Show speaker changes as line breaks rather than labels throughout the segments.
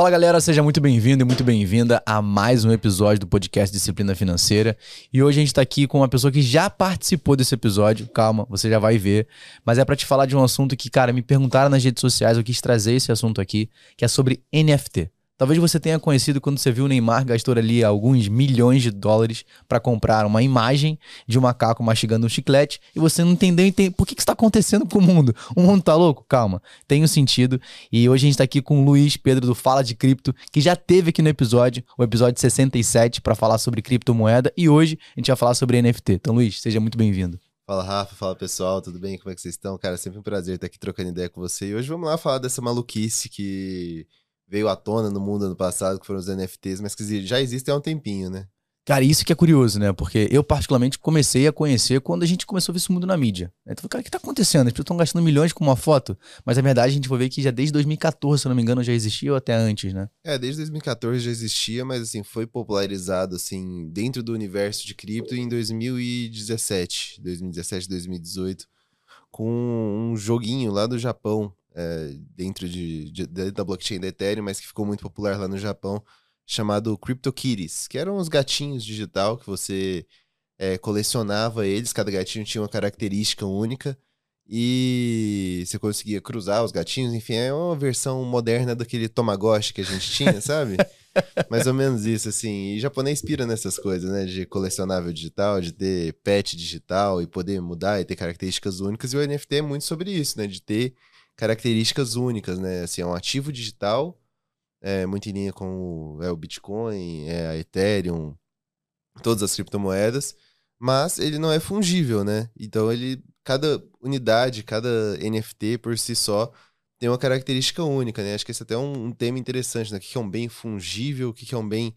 Fala galera, seja muito bem-vindo e muito bem-vinda a mais um episódio do podcast Disciplina Financeira. E hoje a gente tá aqui com uma pessoa que já participou desse episódio. Calma, você já vai ver. Mas é para te falar de um assunto que, cara, me perguntaram nas redes sociais, eu quis trazer esse assunto aqui, que é sobre NFT. Talvez você tenha conhecido quando você viu o Neymar gastou ali alguns milhões de dólares para comprar uma imagem de um macaco mastigando um chiclete e você não entendeu entende, por que, que está acontecendo com o mundo. O mundo tá louco? Calma, tem um sentido. E hoje a gente está aqui com o Luiz Pedro do Fala de Cripto, que já teve aqui no episódio, o episódio 67, para falar sobre criptomoeda e hoje a gente vai falar sobre NFT. Então, Luiz, seja muito bem-vindo.
Fala Rafa, fala pessoal, tudo bem? Como é que vocês estão? Cara, sempre um prazer estar aqui trocando ideia com você. E hoje vamos lá falar dessa maluquice que veio à tona no mundo ano passado, que foram os NFTs, mas que já existem há um tempinho, né?
Cara, isso que é curioso, né? Porque eu, particularmente, comecei a conhecer quando a gente começou a ver esse mundo na mídia. Então, cara, o que tá acontecendo? As pessoas estão gastando milhões com uma foto, mas na verdade a gente foi ver que já desde 2014, se não me engano, já existia ou até antes, né?
É, desde 2014 já existia, mas assim, foi popularizado assim dentro do universo de cripto em 2017, 2017, 2018, com um joguinho lá do Japão é, dentro de, de, da blockchain da Ethereum, mas que ficou muito popular lá no Japão, chamado CryptoKitties, que eram uns gatinhos digital que você é, colecionava eles, cada gatinho tinha uma característica única e você conseguia cruzar os gatinhos, enfim, é uma versão moderna daquele Tamagotchi que a gente tinha, sabe? Mais ou menos isso, assim. E japonês pira nessas coisas, né? De colecionável digital, de ter pet digital e poder mudar e ter características únicas. E o NFT é muito sobre isso, né? De ter características únicas, né? Assim, é um ativo digital, é, muito em linha com o, é, o Bitcoin, é, a Ethereum, todas as criptomoedas, mas ele não é fungível, né? Então ele, cada unidade, cada NFT por si só tem uma característica única, né? Acho que esse é até um, um tema interessante, né? O que é um bem fungível, o que é um bem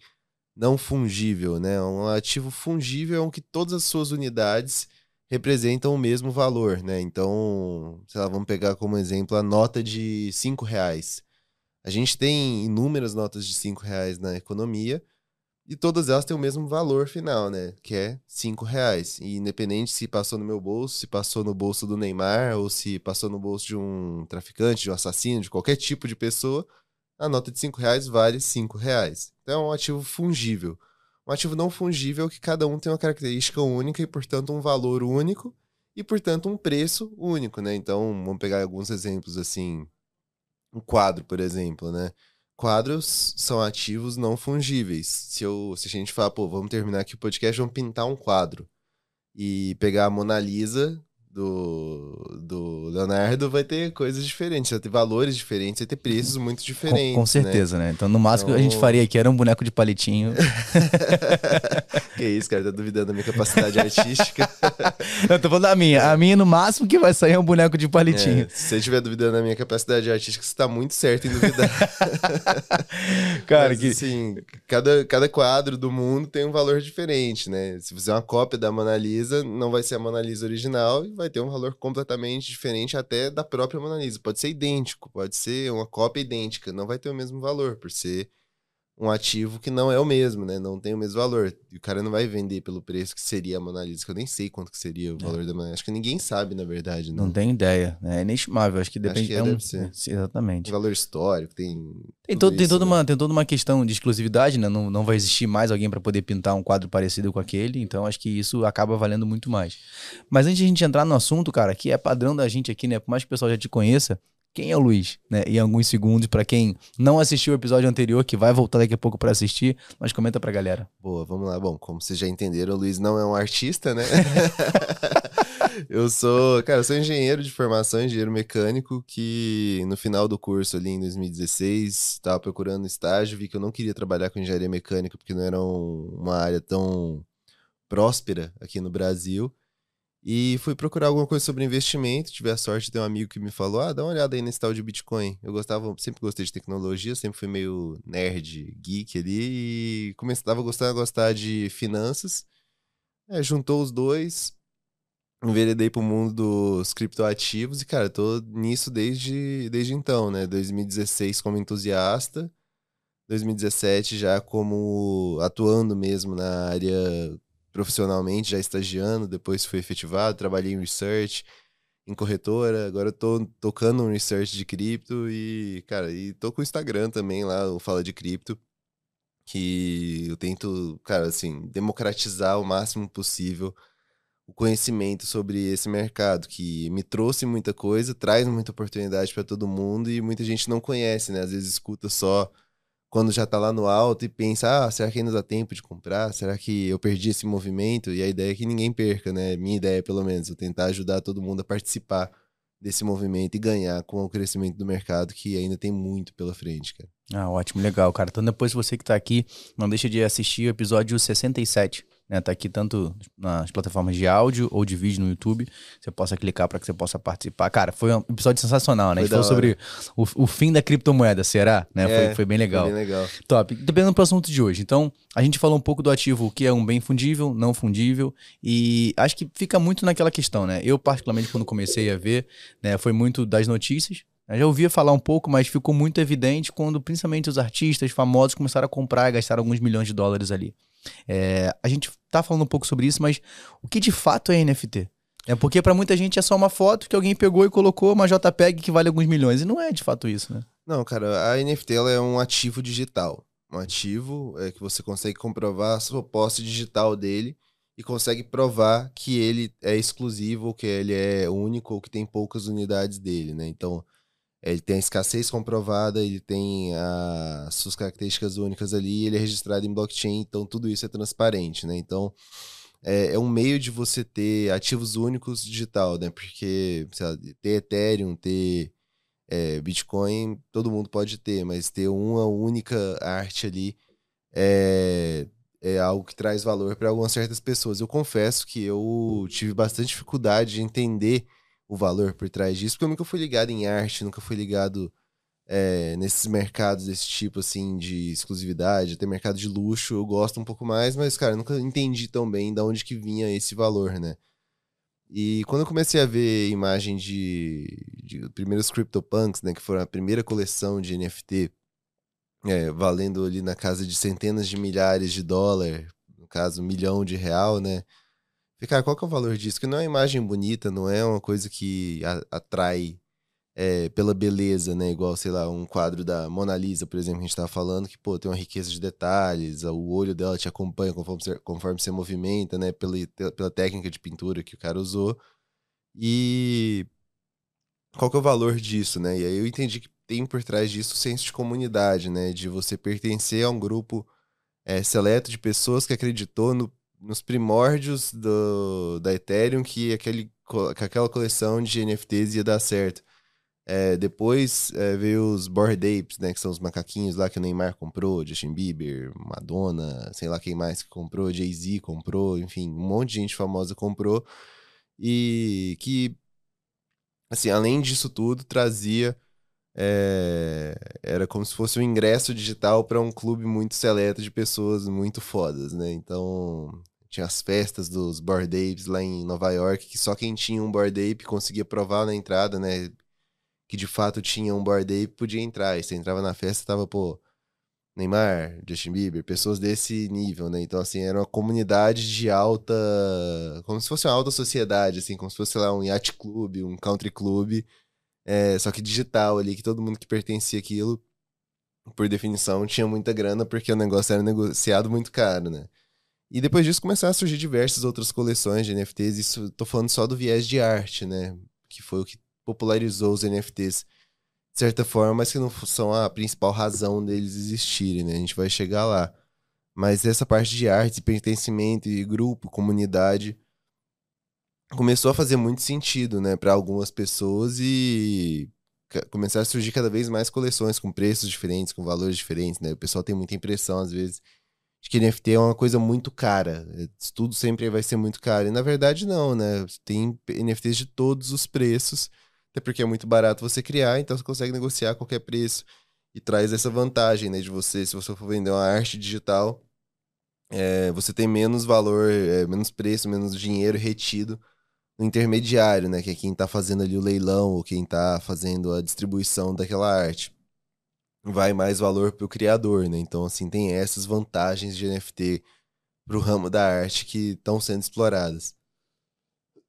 não fungível, né? Um ativo fungível é um que todas as suas unidades representam o mesmo valor, né? Então, sei lá, vamos pegar como exemplo a nota de cinco reais. A gente tem inúmeras notas de cinco reais na economia e todas elas têm o mesmo valor final, né? Que é cinco reais. E independente se passou no meu bolso, se passou no bolso do Neymar ou se passou no bolso de um traficante, de um assassino, de qualquer tipo de pessoa, a nota de cinco reais vale cinco reais. Então é um ativo fungível um ativo não fungível que cada um tem uma característica única e, portanto, um valor único e, portanto, um preço único, né? Então, vamos pegar alguns exemplos assim. Um quadro, por exemplo, né? Quadros são ativos não fungíveis. Se, eu, se a gente falar, pô, vamos terminar aqui o podcast, vamos pintar um quadro e pegar a Mona Lisa do, do Leonardo vai ter coisas diferentes, vai ter valores diferentes, vai ter preços muito diferentes.
Com, com certeza, né? né? Então, no máximo então... que a gente então faria aqui era um boneco de palitinho.
que isso, cara, tá duvidando da minha capacidade artística.
Eu tô falando da minha. A minha, no máximo, que vai sair é um boneco de palitinho. É,
se você estiver duvidando da minha capacidade artística, você tá muito certo em duvidar.
cara, Mas, que.
Assim, cada, cada quadro do mundo tem um valor diferente, né? Se fizer uma cópia da Mona Lisa, não vai ser a Mona Lisa original e vai ter um valor completamente diferente até da própria Mona Lisa. Pode ser idêntico, pode ser uma cópia idêntica, não vai ter o mesmo valor, por ser um ativo que não é o mesmo, né? Não tem o mesmo valor. E o cara não vai vender pelo preço que seria a Mona Lisa, que eu nem sei quanto que seria o é. valor é. da Mona Lisa. Acho que ninguém sabe, na verdade.
Não, não tem ideia. É inestimável. Acho que depende... Acho que é, é um... deve ser. Exatamente.
Um valor histórico, tem...
Tem, todo, isso, tem, toda né? uma, tem toda uma questão de exclusividade, né? Não, não vai existir mais alguém para poder pintar um quadro parecido com aquele, então acho que isso acaba valendo muito mais. Mas antes de a gente entrar no assunto, cara, que é padrão da gente aqui, né? Por mais que o pessoal já te conheça, quem é o Luiz, né? Em alguns segundos, para quem não assistiu o episódio anterior, que vai voltar daqui a pouco para assistir, mas comenta pra galera.
Boa, vamos lá. Bom, como vocês já entenderam, o Luiz não é um artista, né? eu sou, cara, eu sou engenheiro de formação, engenheiro mecânico, que no final do curso ali em 2016, estava procurando estágio, vi que eu não queria trabalhar com engenharia mecânica porque não era um, uma área tão próspera aqui no Brasil. E fui procurar alguma coisa sobre investimento. Tive a sorte de ter um amigo que me falou: ah, dá uma olhada aí nesse tal de Bitcoin. Eu gostava, sempre gostei de tecnologia, sempre fui meio nerd, geek ali. E comecei, tava gostando a gostar de finanças. É, juntou os dois, enveredei pro mundo dos criptoativos e, cara, tô nisso desde, desde então, né? 2016 como entusiasta, 2017 já como atuando mesmo na área profissionalmente, já estagiando, depois fui efetivado, trabalhei em research. em corretora, agora eu tô tocando um research de cripto e, cara, e tô com o Instagram também lá, o Fala de Cripto, que eu tento, cara, assim, democratizar o máximo possível o conhecimento sobre esse mercado, que me trouxe muita coisa, traz muita oportunidade para todo mundo e muita gente não conhece, né? Às vezes escuta só quando já tá lá no alto e pensa, ah, será que ainda dá tempo de comprar? Será que eu perdi esse movimento? E a ideia é que ninguém perca, né? Minha ideia, pelo menos, eu tentar ajudar todo mundo a participar desse movimento e ganhar com o crescimento do mercado, que ainda tem muito pela frente, cara.
Ah, ótimo, legal, cara. Então depois você que tá aqui, não deixa de assistir o episódio 67 né? Tá aqui tanto nas plataformas de áudio ou de vídeo no YouTube. Você possa clicar para que você possa participar. Cara, foi um episódio sensacional, né? Foi a gente falou sobre o, o, fim da criptomoeda, será? Né? É, foi, foi bem legal. Foi
bem legal.
Top. Dependendo do assunto de hoje. Então, a gente falou um pouco do ativo, que é um bem fundível, não fundível. E acho que fica muito naquela questão, né? Eu, particularmente, quando comecei a ver, né, foi muito das notícias. Eu já ouvia falar um pouco, mas ficou muito evidente quando principalmente os artistas famosos começaram a comprar e gastar alguns milhões de dólares ali. É, a gente tá falando um pouco sobre isso, mas o que de fato é NFT? É porque para muita gente é só uma foto que alguém pegou e colocou uma JPEG que vale alguns milhões. E não é de fato isso, né?
Não, cara, a NFT é um ativo digital. Um ativo é que você consegue comprovar a sua posse digital dele e consegue provar que ele é exclusivo, que ele é único, ou que tem poucas unidades dele, né? Então, ele tem a escassez comprovada, ele tem as suas características únicas ali, ele é registrado em blockchain, então tudo isso é transparente, né? Então é, é um meio de você ter ativos únicos digital, né? Porque lá, ter Ethereum, ter é, Bitcoin, todo mundo pode ter, mas ter uma única arte ali é, é algo que traz valor para algumas certas pessoas. Eu confesso que eu tive bastante dificuldade de entender o valor por trás disso, porque eu nunca fui ligado em arte, nunca fui ligado é, nesses mercados desse tipo, assim, de exclusividade, até mercado de luxo, eu gosto um pouco mais, mas, cara, nunca entendi tão bem de onde que vinha esse valor, né? E quando eu comecei a ver imagem de, de primeiros CryptoPunks, né, que foram a primeira coleção de NFT, é, valendo ali na casa de centenas de milhares de dólar, no caso, um milhão de real, né? E, cara, qual que é o valor disso? Que não é uma imagem bonita, não é uma coisa que atrai é, pela beleza, né? Igual, sei lá, um quadro da Mona Lisa, por exemplo, que a gente tava falando, que, pô, tem uma riqueza de detalhes, o olho dela te acompanha conforme você, conforme você movimenta, né? Pela, pela técnica de pintura que o cara usou. E qual que é o valor disso, né? E aí eu entendi que tem por trás disso o senso de comunidade, né? De você pertencer a um grupo é, seleto de pessoas que acreditou no nos primórdios do, da Ethereum que, aquele, que aquela coleção de NFTs ia dar certo. É, depois é, veio os Bored Apes, né, que são os macaquinhos lá que o Neymar comprou, Justin Bieber, Madonna, sei lá quem mais que comprou, Jay-Z comprou, enfim, um monte de gente famosa comprou. E que, assim, além disso tudo, trazia é, era como se fosse um ingresso digital para um clube muito seleto de pessoas muito fodas, né? Então, tinha as festas dos Bored Apes lá em Nova York, que só quem tinha um Bored Ape conseguia provar na entrada, né? Que de fato tinha um Bored Ape podia entrar. E você entrava na festa, tava, pô, Neymar, Justin Bieber, pessoas desse nível, né? Então, assim, era uma comunidade de alta. Como se fosse uma alta sociedade, assim, como se fosse lá um yacht club, um country club, é, só que digital ali, que todo mundo que pertencia àquilo, por definição, tinha muita grana, porque o negócio era negociado muito caro, né? E depois disso começaram a surgir diversas outras coleções de NFTs. Isso tô falando só do viés de arte, né? Que foi o que popularizou os NFTs de certa forma, mas que não são a principal razão deles existirem, né? A gente vai chegar lá. Mas essa parte de arte, pertencimento e grupo, comunidade, começou a fazer muito sentido, né, para algumas pessoas e começaram a surgir cada vez mais coleções com preços diferentes, com valores diferentes, né? O pessoal tem muita impressão às vezes de que NFT é uma coisa muito cara. Tudo sempre vai ser muito caro. E na verdade, não, né? Tem NFTs de todos os preços, até porque é muito barato você criar, então você consegue negociar a qualquer preço. E traz essa vantagem, né? De você, se você for vender uma arte digital, é, você tem menos valor, é, menos preço, menos dinheiro retido no intermediário, né? Que é quem está fazendo ali o leilão ou quem está fazendo a distribuição daquela arte vai mais valor para o criador, né? Então, assim, tem essas vantagens de NFT para o ramo da arte que estão sendo exploradas.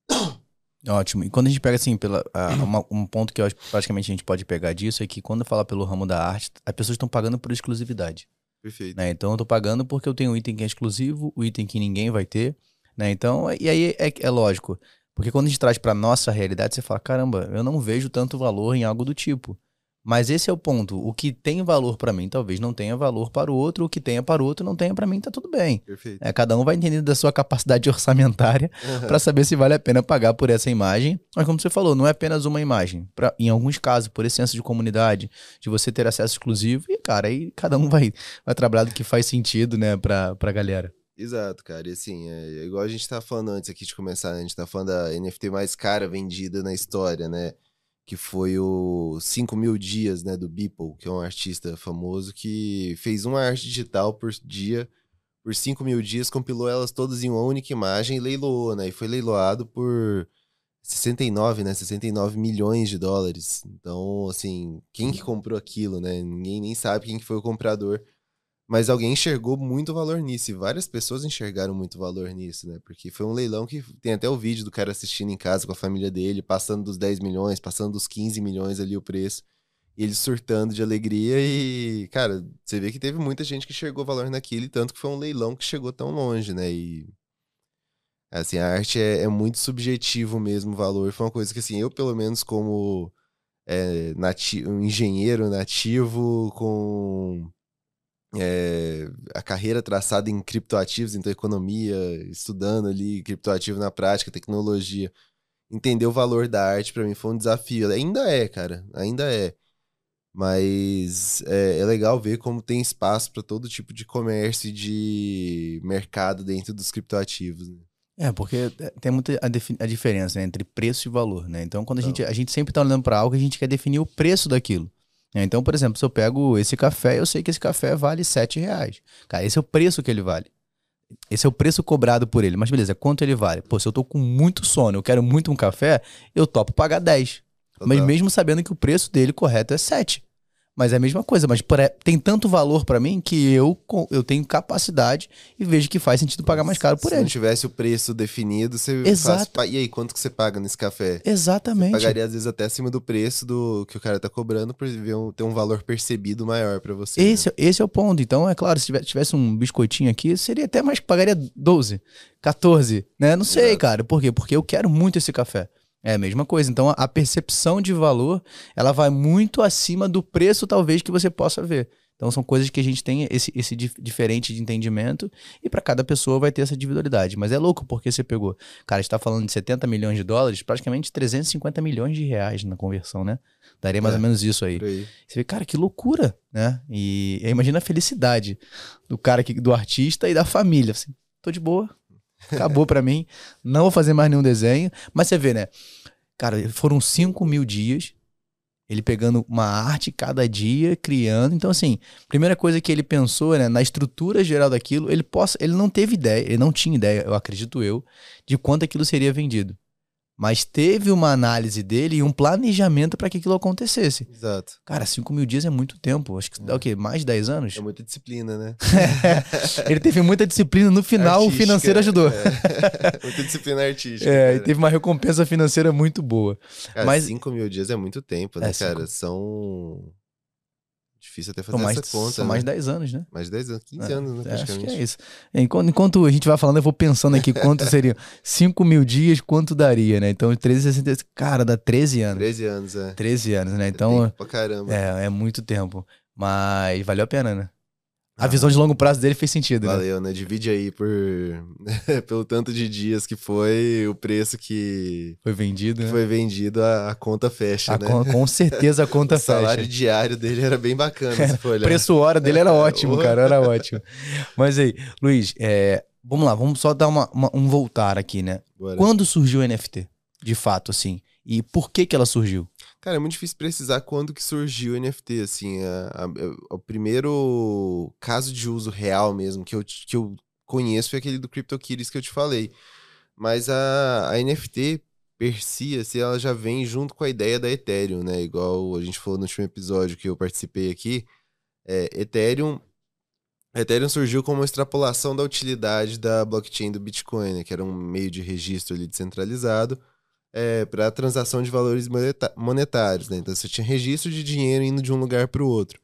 Ótimo. E quando a gente pega assim, pela, a, uma, um ponto que eu acho que praticamente a gente pode pegar disso é que quando fala pelo ramo da arte, as pessoas estão pagando por exclusividade.
Perfeito.
Né? Então eu tô pagando porque eu tenho um item que é exclusivo, o item que ninguém vai ter. Né? Então, e aí é, é lógico. Porque quando a gente traz para nossa realidade, você fala: caramba, eu não vejo tanto valor em algo do tipo. Mas esse é o ponto. O que tem valor para mim talvez não tenha valor para o outro, o que tenha para o outro não tenha para mim, tá tudo bem.
Perfeito.
É, cada um vai entender da sua capacidade orçamentária para saber se vale a pena pagar por essa imagem. Mas como você falou, não é apenas uma imagem. Pra, em alguns casos, por esse senso de comunidade, de você ter acesso exclusivo, e cara, aí cada um vai, vai trabalhar do que faz sentido, né, pra, pra galera.
Exato, cara. E assim, é, igual a gente tá falando antes aqui de começar, né? a gente tá falando da NFT mais cara vendida na história, né? Que foi o 5 mil dias, né, do Beeple, que é um artista famoso que fez uma arte digital por dia, por 5 mil dias, compilou elas todas em uma única imagem e leiloou, né, e foi leiloado por 69, né, 69 milhões de dólares. Então, assim, quem que comprou aquilo, né, ninguém nem sabe quem que foi o comprador, mas alguém enxergou muito valor nisso, e várias pessoas enxergaram muito valor nisso, né? Porque foi um leilão que tem até o vídeo do cara assistindo em casa com a família dele, passando dos 10 milhões, passando dos 15 milhões ali o preço, e ele surtando de alegria e, cara, você vê que teve muita gente que enxergou valor naquilo, tanto que foi um leilão que chegou tão longe, né? E assim, a arte é, é muito subjetivo mesmo o valor. Foi uma coisa que, assim, eu, pelo menos, como é, nati um engenheiro nativo com é, a carreira traçada em criptoativos, então economia, estudando ali criptoativo na prática, tecnologia. Entender o valor da arte para mim foi um desafio. Ainda é, cara, ainda é. Mas é, é legal ver como tem espaço para todo tipo de comércio e de mercado dentro dos criptoativos. Né?
É, porque tem muita a, a diferença né, entre preço e valor, né? Então, quando a gente, a gente sempre está olhando para algo, a gente quer definir o preço daquilo. É, então, por exemplo, se eu pego esse café, eu sei que esse café vale 7 reais. Cara, esse é o preço que ele vale. Esse é o preço cobrado por ele. Mas beleza, quanto ele vale? Pô, se eu tô com muito sono, eu quero muito um café, eu topo pagar 10. Total. Mas mesmo sabendo que o preço dele correto é 7. Mas é a mesma coisa, mas tem tanto valor para mim que eu, eu tenho capacidade e vejo que faz sentido pagar mais caro por ele.
Se não tivesse o preço definido, você
Exato.
faz. E aí, quanto que você paga nesse café?
Exatamente.
Você pagaria, às vezes, até acima do preço do que o cara tá cobrando por ter um valor percebido maior para você.
Esse,
né?
esse é o ponto. Então, é claro, se tivesse um biscoitinho aqui, seria até mais, pagaria 12, 14, né? Não sei, Exato. cara. Por quê? Porque eu quero muito esse café. É a mesma coisa. Então a percepção de valor, ela vai muito acima do preço talvez que você possa ver. Então são coisas que a gente tem esse, esse dif diferente de entendimento e para cada pessoa vai ter essa individualidade. Mas é louco porque você pegou, cara, está falando de 70 milhões de dólares, praticamente 350 milhões de reais na conversão, né? Daria mais é, ou menos isso aí. aí. Você vê, cara, que loucura, né? E, imagina a felicidade do cara que, do artista e da família. Assim, tô de boa, Acabou para mim. Não vou fazer mais nenhum desenho. Mas você vê, né? Cara, foram 5 mil dias. Ele pegando uma arte cada dia, criando. Então, assim, primeira coisa que ele pensou, né, na estrutura geral daquilo, ele possa, ele não teve ideia, ele não tinha ideia, eu acredito eu, de quanto aquilo seria vendido. Mas teve uma análise dele e um planejamento para que aquilo acontecesse.
Exato.
Cara, 5 mil dias é muito tempo. Acho que dá é. o quê? Mais de 10 anos?
É muita disciplina, né?
Ele teve muita disciplina. No final, artística, o financeiro ajudou.
É. muita disciplina artística.
É, cara. e teve uma recompensa financeira muito boa.
Cara, Mas 5 mil dias é muito tempo, né, é, cara? Cinco... São Difícil até fazer
mais,
essa conta.
São
né?
mais de 10 anos, né?
Mais de 10 anos, 15 é, anos, né?
Praticamente. Acho que é isso. Enquanto, enquanto, a gente vai falando, eu vou pensando aqui quanto seriam 5 mil dias, quanto daria, né? Então, 1360. Cara, dá 13 anos.
13 anos, é.
13 anos, né? Então.
É pra caramba.
É, é muito tempo. Mas valeu a pena, né? A visão de longo prazo dele fez sentido,
valeu, né? Valeu, né? Divide aí por pelo tanto de dias que foi, o preço que
foi vendido,
que
né?
foi vendido, a, a conta fecha,
a
né?
Con com certeza a conta fecha.
O salário diário dele era bem bacana, se for olhar.
O preço hora dele era ótimo, cara, era ótimo. Mas aí, Luiz, é, vamos lá, vamos só dar uma, uma, um voltar aqui, né? Bora. Quando surgiu o NFT? De fato, assim. E por que que ela surgiu?
Cara, é muito difícil precisar quando que surgiu o NFT, assim, a, a, o primeiro caso de uso real mesmo que eu, que eu conheço foi aquele do CryptoKitties que eu te falei. Mas a, a NFT per si, assim, ela já vem junto com a ideia da Ethereum, né? Igual a gente falou no último episódio que eu participei aqui. É, Ethereum Ethereum surgiu como uma extrapolação da utilidade da blockchain do Bitcoin, né, que era um meio de registro ali descentralizado, é, para transação de valores monetários. Né? Então você tinha registro de dinheiro indo de um lugar para o outro.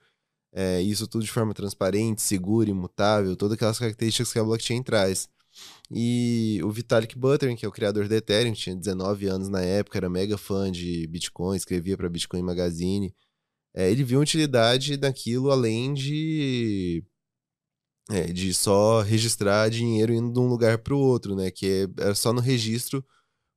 É, isso tudo de forma transparente, segura, imutável, todas aquelas características que a blockchain traz. E o Vitalik Buterin, que é o criador da Ethereum, tinha 19 anos na época, era mega fã de Bitcoin, escrevia para Bitcoin Magazine. É, ele viu utilidade daquilo além de é, de só registrar dinheiro indo de um lugar para o outro, né? Que é, era só no registro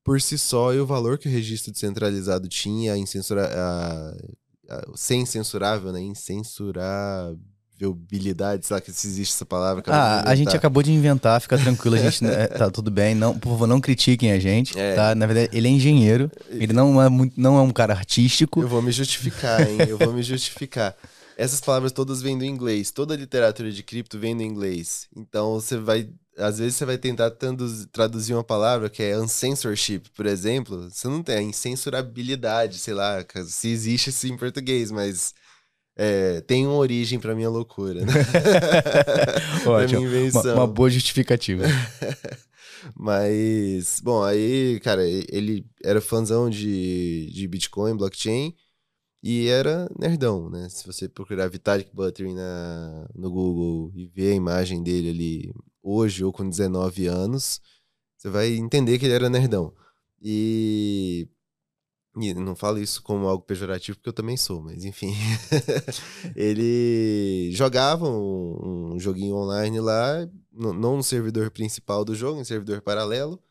por si só e o valor que o registro descentralizado tinha, a incensura, a, a, sem censurável, né? Incensurável habilidade, sei lá que se existe essa palavra.
Ah, a gente acabou de inventar, fica tranquilo, a gente né, tá tudo bem, não, por favor, não critiquem a gente, é. tá? Na verdade, ele é engenheiro, ele não é muito, não é um cara artístico.
Eu vou me justificar, hein? Eu vou me justificar. Essas palavras todas vêm do inglês, toda a literatura de cripto vem do inglês. Então você vai, às vezes você vai tentar traduzir uma palavra que é uncensorship, por exemplo, você não tem a incensurabilidade, sei lá, se existe isso em português, mas é, tem uma origem para minha loucura, né?
Ótimo. minha invenção. Uma, uma boa justificativa.
Mas, bom, aí, cara, ele era fãzão de, de Bitcoin, blockchain, e era nerdão, né? Se você procurar Vitalik Buterin na, no Google e ver a imagem dele ali hoje ou com 19 anos, você vai entender que ele era nerdão. E e não falo isso como algo pejorativo, porque eu também sou, mas enfim. ele jogava um, um, joguinho online lá, não no servidor principal do jogo, em servidor paralelo,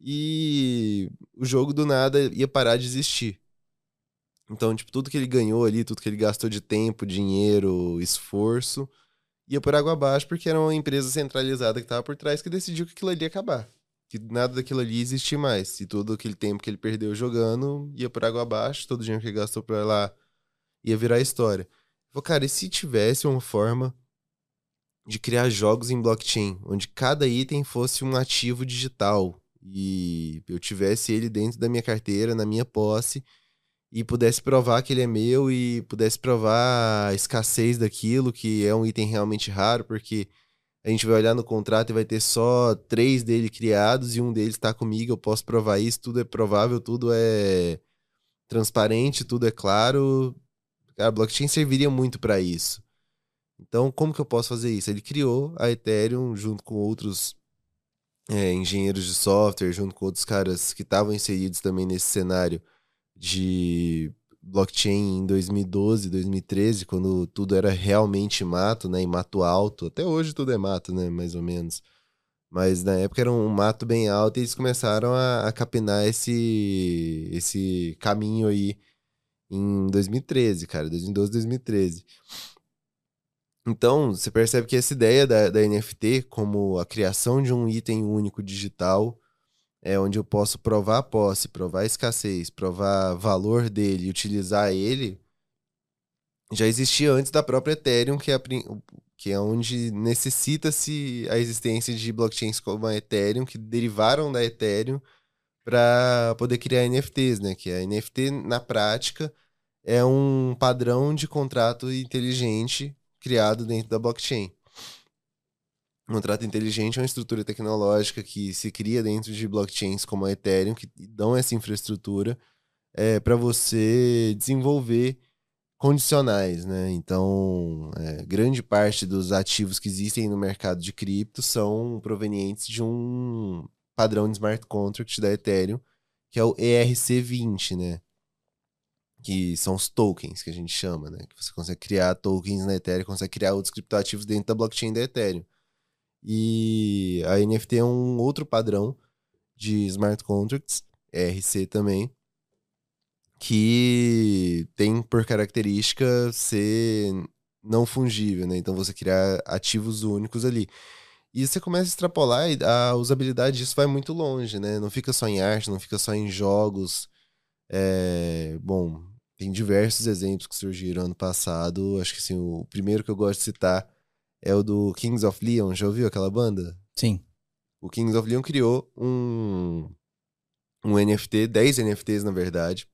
e o jogo do nada ia parar de existir. Então, tipo, tudo que ele ganhou ali, tudo que ele gastou de tempo, dinheiro, esforço, ia por água abaixo, porque era uma empresa centralizada que estava por trás que decidiu que aquilo ali ia acabar que nada daquilo ali existia mais. E todo aquele tempo que ele perdeu jogando ia por água abaixo, todo o dinheiro que ele gastou pra lá ia virar história. Falei, cara, e se tivesse uma forma de criar jogos em blockchain, onde cada item fosse um ativo digital e eu tivesse ele dentro da minha carteira, na minha posse, e pudesse provar que ele é meu e pudesse provar a escassez daquilo, que é um item realmente raro, porque a gente vai olhar no contrato e vai ter só três dele criados e um deles está comigo, eu posso provar isso, tudo é provável, tudo é transparente, tudo é claro. A blockchain serviria muito para isso. Então, como que eu posso fazer isso? Ele criou a Ethereum junto com outros é, engenheiros de software, junto com outros caras que estavam inseridos também nesse cenário de blockchain em 2012, 2013, quando tudo era realmente mato, né? E mato alto. Até hoje tudo é mato, né? Mais ou menos. Mas na época era um mato bem alto e eles começaram a, a capinar esse, esse caminho aí em 2013, cara. 2012, 2013. Então, você percebe que essa ideia da, da NFT como a criação de um item único digital é onde eu posso provar a posse, provar a escassez, provar valor dele utilizar ele, já existia antes da própria Ethereum, que é, a, que é onde necessita-se a existência de blockchains como a Ethereum, que derivaram da Ethereum para poder criar NFTs, né? Que a NFT, na prática, é um padrão de contrato inteligente criado dentro da blockchain. Um contrato inteligente é uma estrutura tecnológica que se cria dentro de blockchains como a Ethereum, que dão essa infraestrutura é, para você desenvolver condicionais, né? Então, é, grande parte dos ativos que existem no mercado de cripto são provenientes de um padrão de smart contract da Ethereum, que é o ERC20, né? Que são os tokens que a gente chama, né? Que você consegue criar tokens na Ethereum, consegue criar outros criptoativos dentro da blockchain da Ethereum. E a NFT é um outro padrão de smart contracts, RC também, que tem por característica ser não fungível, né? Então você criar ativos únicos ali. E você começa a extrapolar e a usabilidade disso vai muito longe, né? Não fica só em arte, não fica só em jogos. É... Bom, tem diversos exemplos que surgiram ano passado. Acho que assim, o primeiro que eu gosto de citar é o do Kings of Leon. Já ouviu aquela banda?
Sim.
O Kings of Leon criou um, um NFT, 10 NFTs na verdade,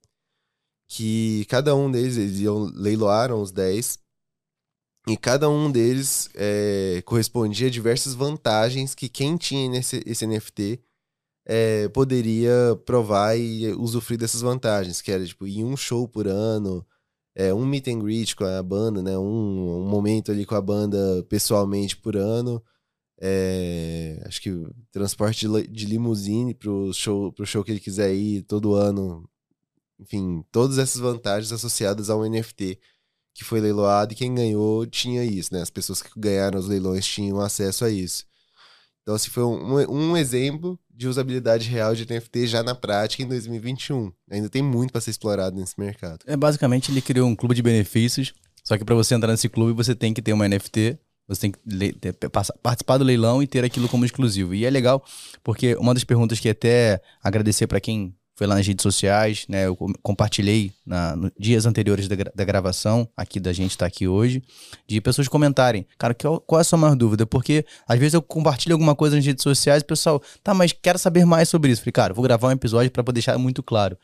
que cada um deles, eles iam, leiloaram os 10, e cada um deles é, correspondia a diversas vantagens que quem tinha nesse, esse NFT é, poderia provar e usufruir dessas vantagens, que era tipo ir um show por ano, é, um meet and greet com a banda, né? Um, um momento ali com a banda pessoalmente por ano. É, acho que transporte de, de limusine pro show, pro show que ele quiser ir todo ano. Enfim, todas essas vantagens associadas ao NFT que foi leiloado e quem ganhou tinha isso, né? As pessoas que ganharam os leilões tinham acesso a isso. Então, assim, foi um, um exemplo de usabilidade real de NFT já na prática em 2021. Ainda tem muito para ser explorado nesse mercado.
É, basicamente, ele criou um clube de benefícios, só que para você entrar nesse clube, você tem que ter uma NFT, você tem que ter, participar do leilão e ter aquilo como exclusivo. E é legal, porque uma das perguntas que até agradecer para quem foi lá nas redes sociais, né? Eu compartilhei na, no, dias anteriores da, da, gravação, aqui da gente estar tá aqui hoje, de pessoas comentarem, cara, qual, é a sua maior dúvida? Porque às vezes eu compartilho alguma coisa nas redes sociais e o pessoal, tá, mas quero saber mais sobre isso. Falei, cara, vou gravar um episódio para poder deixar muito claro.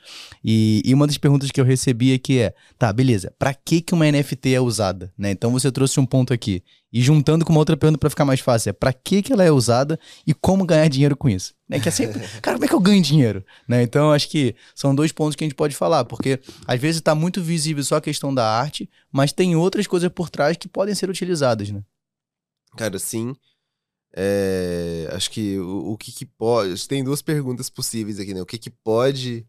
E, e, uma das perguntas que eu recebi aqui é, tá, beleza, para que que uma NFT é usada, né? Então você trouxe um ponto aqui. E juntando com uma outra pergunta para ficar mais fácil, é para que, que ela é usada e como ganhar dinheiro com isso? Né? Que é sempre, cara, como é que eu ganho dinheiro? Né? Então, acho que são dois pontos que a gente pode falar, porque às vezes está muito visível só a questão da arte, mas tem outras coisas por trás que podem ser utilizadas, né?
Cara, sim. É, acho que o, o, que, que pode. Tem duas perguntas possíveis aqui, né? O que, que pode.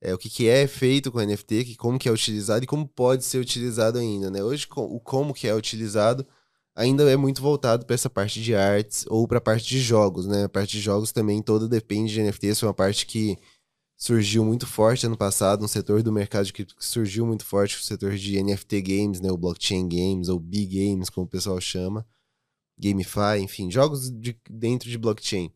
É, o que, que é feito com NFT, que, como que é utilizado e como pode ser utilizado ainda, né? Hoje, o como que é utilizado ainda é muito voltado para essa parte de artes ou para a parte de jogos, né? A parte de jogos também toda depende de NFTs, foi uma parte que surgiu muito forte ano passado, um setor do mercado de cripto que surgiu muito forte, o setor de NFT games, né, o blockchain games ou big games, como o pessoal chama, GameFi, enfim, jogos de, dentro de blockchain.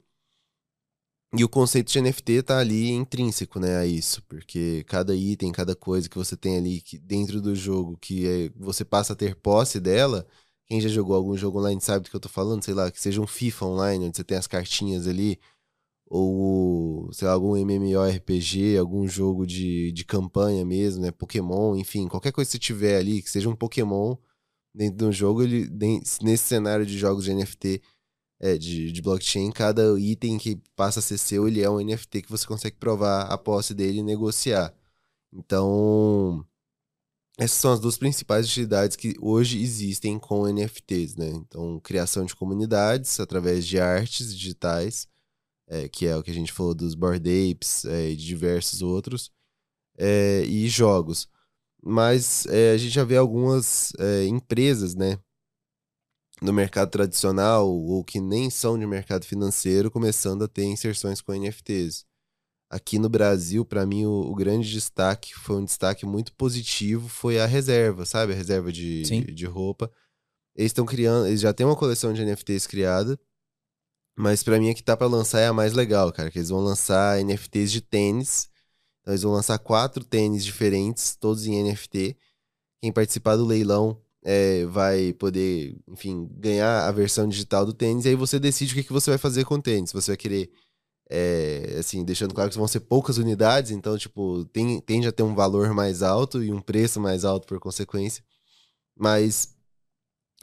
E o conceito de NFT está ali intrínseco, né, a isso, porque cada item, cada coisa que você tem ali que, dentro do jogo, que é, você passa a ter posse dela, quem já jogou algum jogo online sabe do que eu tô falando, sei lá, que seja um FIFA online, onde você tem as cartinhas ali, ou, sei lá, algum MMORPG, algum jogo de, de campanha mesmo, né? Pokémon, enfim, qualquer coisa que você tiver ali, que seja um Pokémon dentro de um jogo, ele, nesse cenário de jogos de NFT, é, de, de blockchain, cada item que passa a ser seu, ele é um NFT que você consegue provar a posse dele e negociar. Então, essas são as duas principais utilidades que hoje existem com NFTs, né? Então, criação de comunidades através de artes digitais, é, que é o que a gente falou dos Bored Apes é, e de diversos outros, é, e jogos. Mas é, a gente já vê algumas é, empresas, né? No mercado tradicional ou que nem são de mercado financeiro começando a ter inserções com NFTs aqui no Brasil, para mim, o, o, grande destaque, foi um destaque muito positivo, foi a reserva, sabe? A reserva de, de, de, roupa. Eles estão criando, eles já têm uma coleção de NFTs criada, mas para mim a que tá para lançar é a mais legal, cara, que eles vão lançar NFTs de tênis. Então eles vão lançar quatro tênis diferentes, todos em NFT. Quem participar do leilão é, vai poder, enfim, ganhar a versão digital do tênis. E aí você decide o que, que você vai fazer com o tênis. Você vai querer é, assim, deixando claro que vão ser poucas unidades, então, tipo, tem, tende a ter um valor mais alto e um preço mais alto por consequência. Mas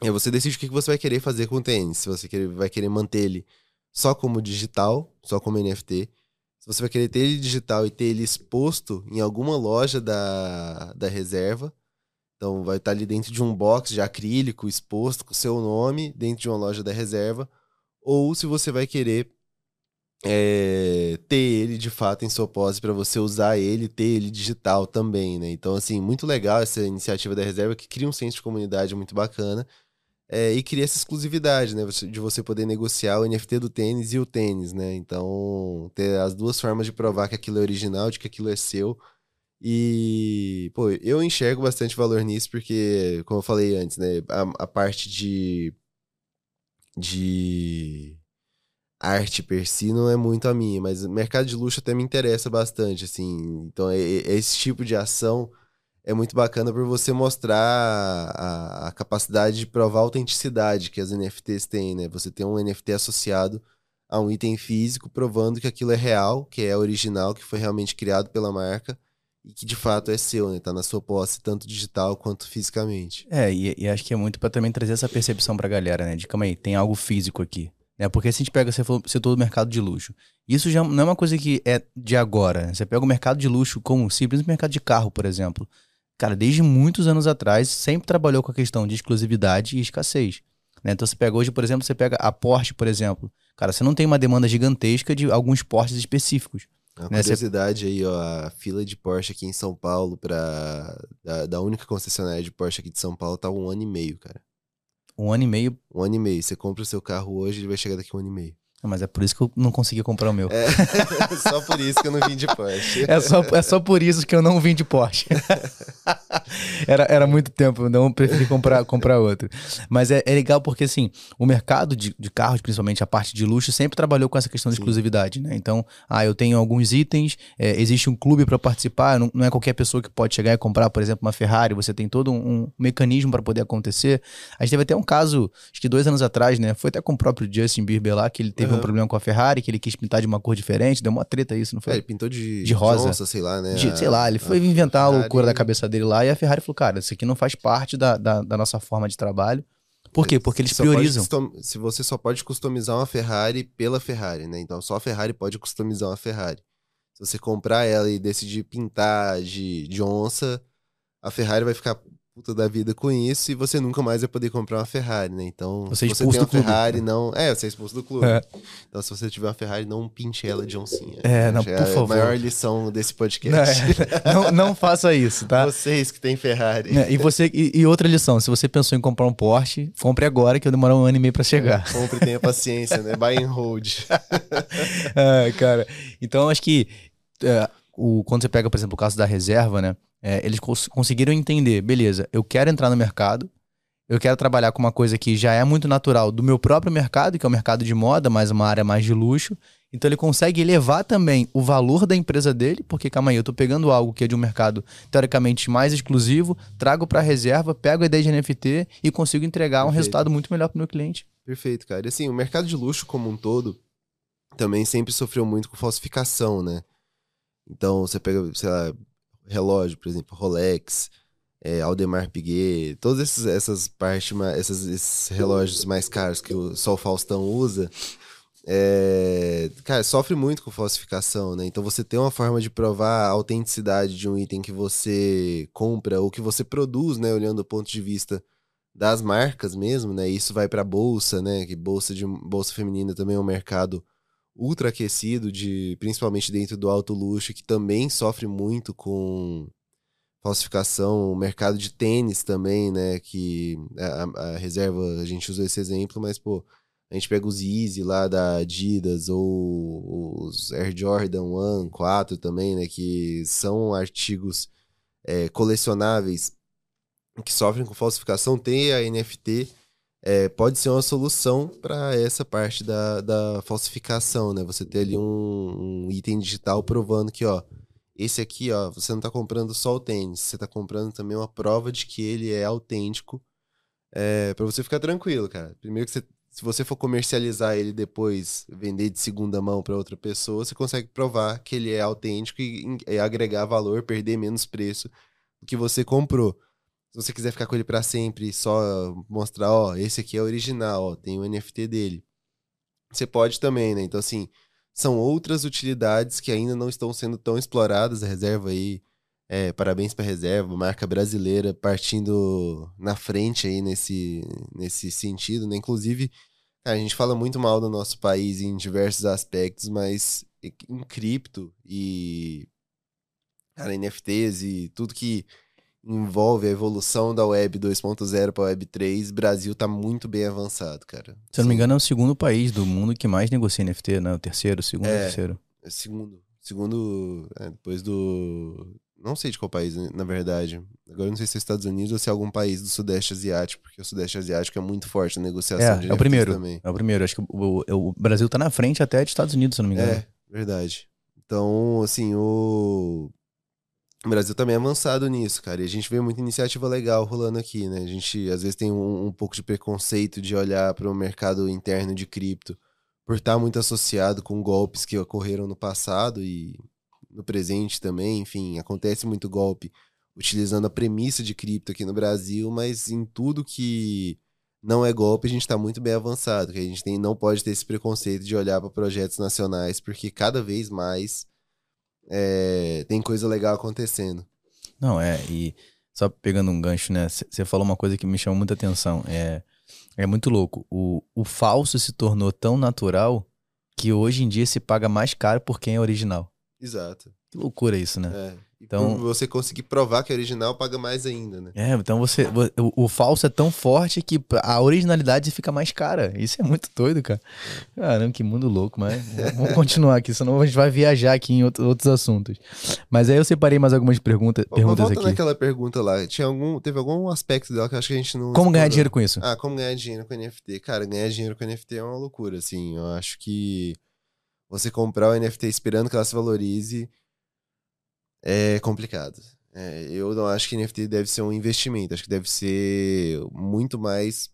é, você decide o que você vai querer fazer com o tênis. Se você quer, vai querer manter ele só como digital, só como NFT. Se você vai querer ter ele digital e ter ele exposto em alguma loja da, da reserva. Então vai estar ali dentro de um box de acrílico exposto com seu nome dentro de uma loja da reserva. Ou se você vai querer é, ter ele de fato em sua posse para você usar ele, ter ele digital também, né? Então, assim, muito legal essa iniciativa da reserva que cria um senso de comunidade muito bacana é, e cria essa exclusividade, né? De você poder negociar o NFT do tênis e o tênis, né? Então, ter as duas formas de provar que aquilo é original, de que aquilo é seu. E, pô, eu enxergo bastante valor nisso porque, como eu falei antes, né? A, a parte de. de arte per si não é muito a minha, mas mercado de luxo até me interessa bastante, assim. Então, é, é esse tipo de ação é muito bacana por você mostrar a, a, capacidade de provar a autenticidade que as NFTs têm, né? Você tem um NFT associado a um item físico, provando que aquilo é real, que é original, que foi realmente criado pela marca e que de fato é seu, né? Tá na sua posse, tanto digital quanto fisicamente.
É, e, e acho que é muito para também trazer essa percepção pra galera, né? De calma aí, tem algo físico aqui Né? Porque se a gente pega você falou, setor do mercado de luxo, isso já não é uma coisa que é de agora. Né? Você pega o mercado de luxo como simples mercado de carro, por exemplo. Cara, desde muitos anos atrás, sempre trabalhou com a questão de exclusividade e escassez. Né? Então você pega hoje, por exemplo, você pega a Porsche, por exemplo. Cara, você não tem uma demanda gigantesca de alguns Porsches específicos.
Uma né? curiosidade aí, ó, a fila de Porsche aqui em São Paulo para da, da, única concessionária de Porsche aqui de São Paulo tá um ano e meio, cara.
Um ano e meio?
Um ano e meio. Você compra o seu carro hoje, ele vai chegar daqui um ano e meio.
Mas é por isso que eu não consegui comprar o meu.
É, só por isso que eu não vim de Porsche.
é, só, é só por isso que eu não vim de Porsche. era, era muito tempo, não preferi comprar, comprar outro. Mas é, é legal porque, assim, o mercado de, de carros, principalmente a parte de luxo, sempre trabalhou com essa questão de Sim. exclusividade, né? Então, ah, eu tenho alguns itens, é, existe um clube para participar, não, não, é qualquer pessoa que pode chegar e comprar, por exemplo, uma Ferrari, você tem todo um, um mecanismo para poder acontecer. A gente teve até um caso, acho que dois anos atrás, né? Foi até com o próprio Justin Bieber lá, que ele teve uhum. um problema com a Ferrari, que ele quis pintar de uma cor diferente, deu uma treta isso, não foi? É,
ele pintou de, de rosa. Onça, sei lá, né?
De, sei lá, ele foi inventar Ferrari... a loucura da cabeça dele lá e a Ferrari falou, cara, isso aqui não faz parte da, da, da nossa forma de trabalho. Por quê? Porque eles priorizam.
Pode, se você só pode customizar uma Ferrari pela Ferrari, né? Então só a Ferrari pode customizar uma Ferrari. Se você comprar ela e decidir pintar de, de onça, a Ferrari vai ficar puta da vida com isso e você nunca mais vai poder comprar uma Ferrari, né? Então,
você
se você tem uma Ferrari, não. É, você é expulso do clube. É. Então, se você tiver uma Ferrari, não pinte ela de oncinha.
É, não, é por
é
favor.
a maior lição desse podcast.
Não, não, não, faça isso, tá?
Vocês que têm Ferrari.
É, e, você, e, e, outra lição: se você pensou em comprar um Porsche, compre agora, que eu demoro um ano e meio pra chegar.
É, compre, tenha paciência, né? Buy and hold.
é, cara. Então, acho que. É, o, quando você pega, por exemplo, o caso da reserva, né? É, eles cons conseguiram entender, beleza, eu quero entrar no mercado, eu quero trabalhar com uma coisa que já é muito natural do meu próprio mercado, que é o mercado de moda, mas uma área mais de luxo. Então ele consegue elevar também o valor da empresa dele, porque calma aí, eu estou pegando algo que é de um mercado teoricamente mais exclusivo, trago para reserva, pego a ideia de NFT e consigo entregar Perfeito. um resultado muito melhor para o meu cliente.
Perfeito, cara. E assim, o mercado de luxo como um todo também sempre sofreu muito com falsificação, né? Então você pega, sei lá, relógio, por exemplo, Rolex, é, Aldemar Piguet, todas essas, essas partes, esses, esses relógios mais caros que o, o Faustão usa, é, cara, sofre muito com falsificação, né? Então você tem uma forma de provar a autenticidade de um item que você compra ou que você produz, né? Olhando do ponto de vista das marcas mesmo, né? Isso vai para bolsa, né? Que bolsa de bolsa feminina também é um mercado ultra aquecido, de, principalmente dentro do alto luxo, que também sofre muito com falsificação, o mercado de tênis também, né? Que a, a, reserva, a gente usou esse exemplo, mas, pô, a gente pega os Easy lá da Adidas ou os Air Jordan 1, 4 também, né? Que são artigos é, colecionáveis que sofrem com falsificação, tem a NFT é, pode ser uma solução para essa parte da, da falsificação, né? Você ter ali um, um, item digital provando que, ó, esse aqui, ó, você não está comprando só o tênis, você está comprando também uma prova de que ele é autêntico, é, para você ficar tranquilo, cara. Primeiro que você, se você for comercializar ele depois, vender de segunda mão para outra pessoa, você consegue provar que ele é autêntico e, e agregar valor, perder menos preço do que você comprou. Se você quiser ficar com ele para sempre só mostrar, ó, esse aqui é original, ó, tem o NFT dele. Você pode também, né? Então, assim, são outras utilidades que ainda não estão sendo tão exploradas. A reserva aí, é, parabéns para a reserva, marca brasileira partindo na frente aí nesse, nesse sentido, né? Inclusive, a gente fala muito mal do nosso país em diversos aspectos, mas em cripto e cara, NFTs e tudo que envolve a evolução da Web 2.0 para a Web 3, Brasil tá muito bem avançado, cara.
Se eu não me engano, é o segundo país do mundo que mais negocia NFT, né? O terceiro, segundo é, terceiro.
É segundo. Segundo, é, depois do... Não sei de qual país, né, na verdade. Agora não sei se é Estados Unidos ou se é algum país do Sudeste Asiático, porque o Sudeste Asiático é muito forte na negociação
é, de É o primeiro. Também. É o primeiro. Acho que o, o, o Brasil tá na frente até de Estados Unidos, se eu não me engano.
É, verdade. Então, assim, o o Brasil também é avançado nisso, cara. E a gente vê muita iniciativa legal rolando aqui, né? A gente às vezes tem um, um pouco de preconceito de olhar para o mercado interno de cripto por estar muito associado com golpes que ocorreram no passado e no presente também. Enfim, acontece muito golpe utilizando a premissa de cripto aqui no Brasil, mas em tudo que não é golpe, a gente está muito bem avançado, que a gente tem, não pode ter esse preconceito de olhar para projetos nacionais, porque cada vez mais é, tem coisa legal acontecendo.
Não, é, e só pegando um gancho, né? Você falou uma coisa que me chamou muita atenção. É, é muito louco. O, o falso se tornou tão natural que hoje em dia se paga mais caro por quem é original.
Exato.
Que loucura isso, né?
É. Então, por você conseguir provar que é original, paga mais ainda, né?
É, então você. O, o, falso é tão forte que a originalidade fica mais cara. Isso é muito doido, cara. Caramba, que mundo louco, mas vamos continuar aqui, senão a gente vai viajar aqui em outro, outros assuntos. Mas aí eu separei mais algumas perguntas, perguntas
volta
aqui.
naquela pergunta lá. Tinha algum, teve algum aspecto dela que eu acho que a gente não.
Como explorou. ganhar dinheiro com isso?
Ah, como ganhar dinheiro com NFT. Cara, ganhar dinheiro com NFT é uma loucura, assim. Eu acho que você comprar o NFT esperando que ela se valorize é complicado. É, eu não acho que NFT deve ser um investimento, acho que deve ser muito mais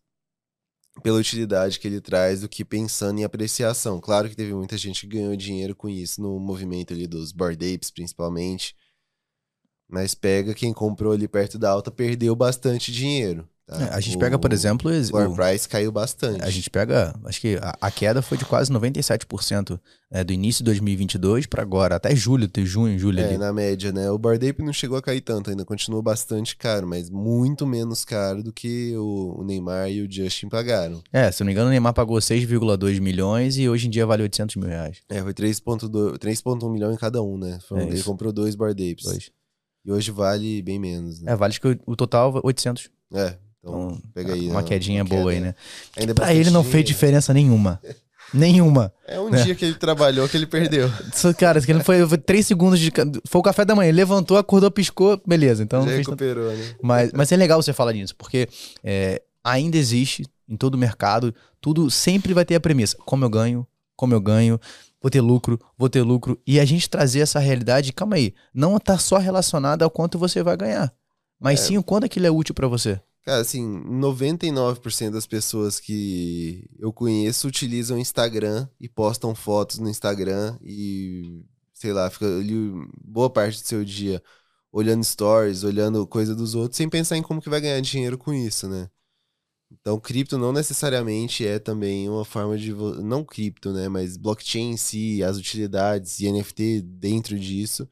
pela utilidade que ele traz do que pensando em apreciação. Claro que teve muita gente que ganhou dinheiro com isso no movimento ali dos Bored Apes, principalmente. Mas pega quem comprou ali perto da alta, perdeu bastante dinheiro.
Tá? É, a gente o, pega, por exemplo.
O floor price caiu bastante.
A gente pega. Acho que a, a queda foi de quase 97% é, do início de 2022 para agora, até julho, até junho, julho.
É,
ali.
na média, né? O Bored Ape não chegou a cair tanto, ainda continua bastante caro, mas muito menos caro do que o, o Neymar e o Justin pagaram.
É, se não me engano, o Neymar pagou 6,2 milhões e hoje em dia vale 800 mil reais.
É, foi 3,1 milhão em cada um, né? Foi, é ele comprou dois Bored Apes. Dois. E hoje vale bem menos, né?
É, vale que o, o total 800.
É, então, então pega aí.
Uma né? quedinha uma boa queda. aí, né? Ainda pra ele não fez diferença nenhuma. Nenhuma.
É um né? dia que ele trabalhou que ele perdeu.
Cara, que ele foi, foi três segundos de. Foi o café da manhã. Ele levantou, acordou, piscou, beleza. Então
Já recuperou, né?
Mas, mas é legal você falar disso, porque é, ainda existe em todo o mercado, tudo sempre vai ter a premissa: como eu ganho, como eu ganho, vou ter lucro, vou ter lucro. E a gente trazer essa realidade, calma aí, não tá só relacionada ao quanto você vai ganhar, mas é. sim o quanto aquilo é útil para você.
Cara, assim, 99% das pessoas que eu conheço utilizam Instagram e postam fotos no Instagram e, sei lá, fica boa parte do seu dia olhando stories, olhando coisa dos outros, sem pensar em como que vai ganhar dinheiro com isso, né? Então, cripto não necessariamente é também uma forma de. Não cripto, né? Mas blockchain em si, as utilidades e NFT dentro disso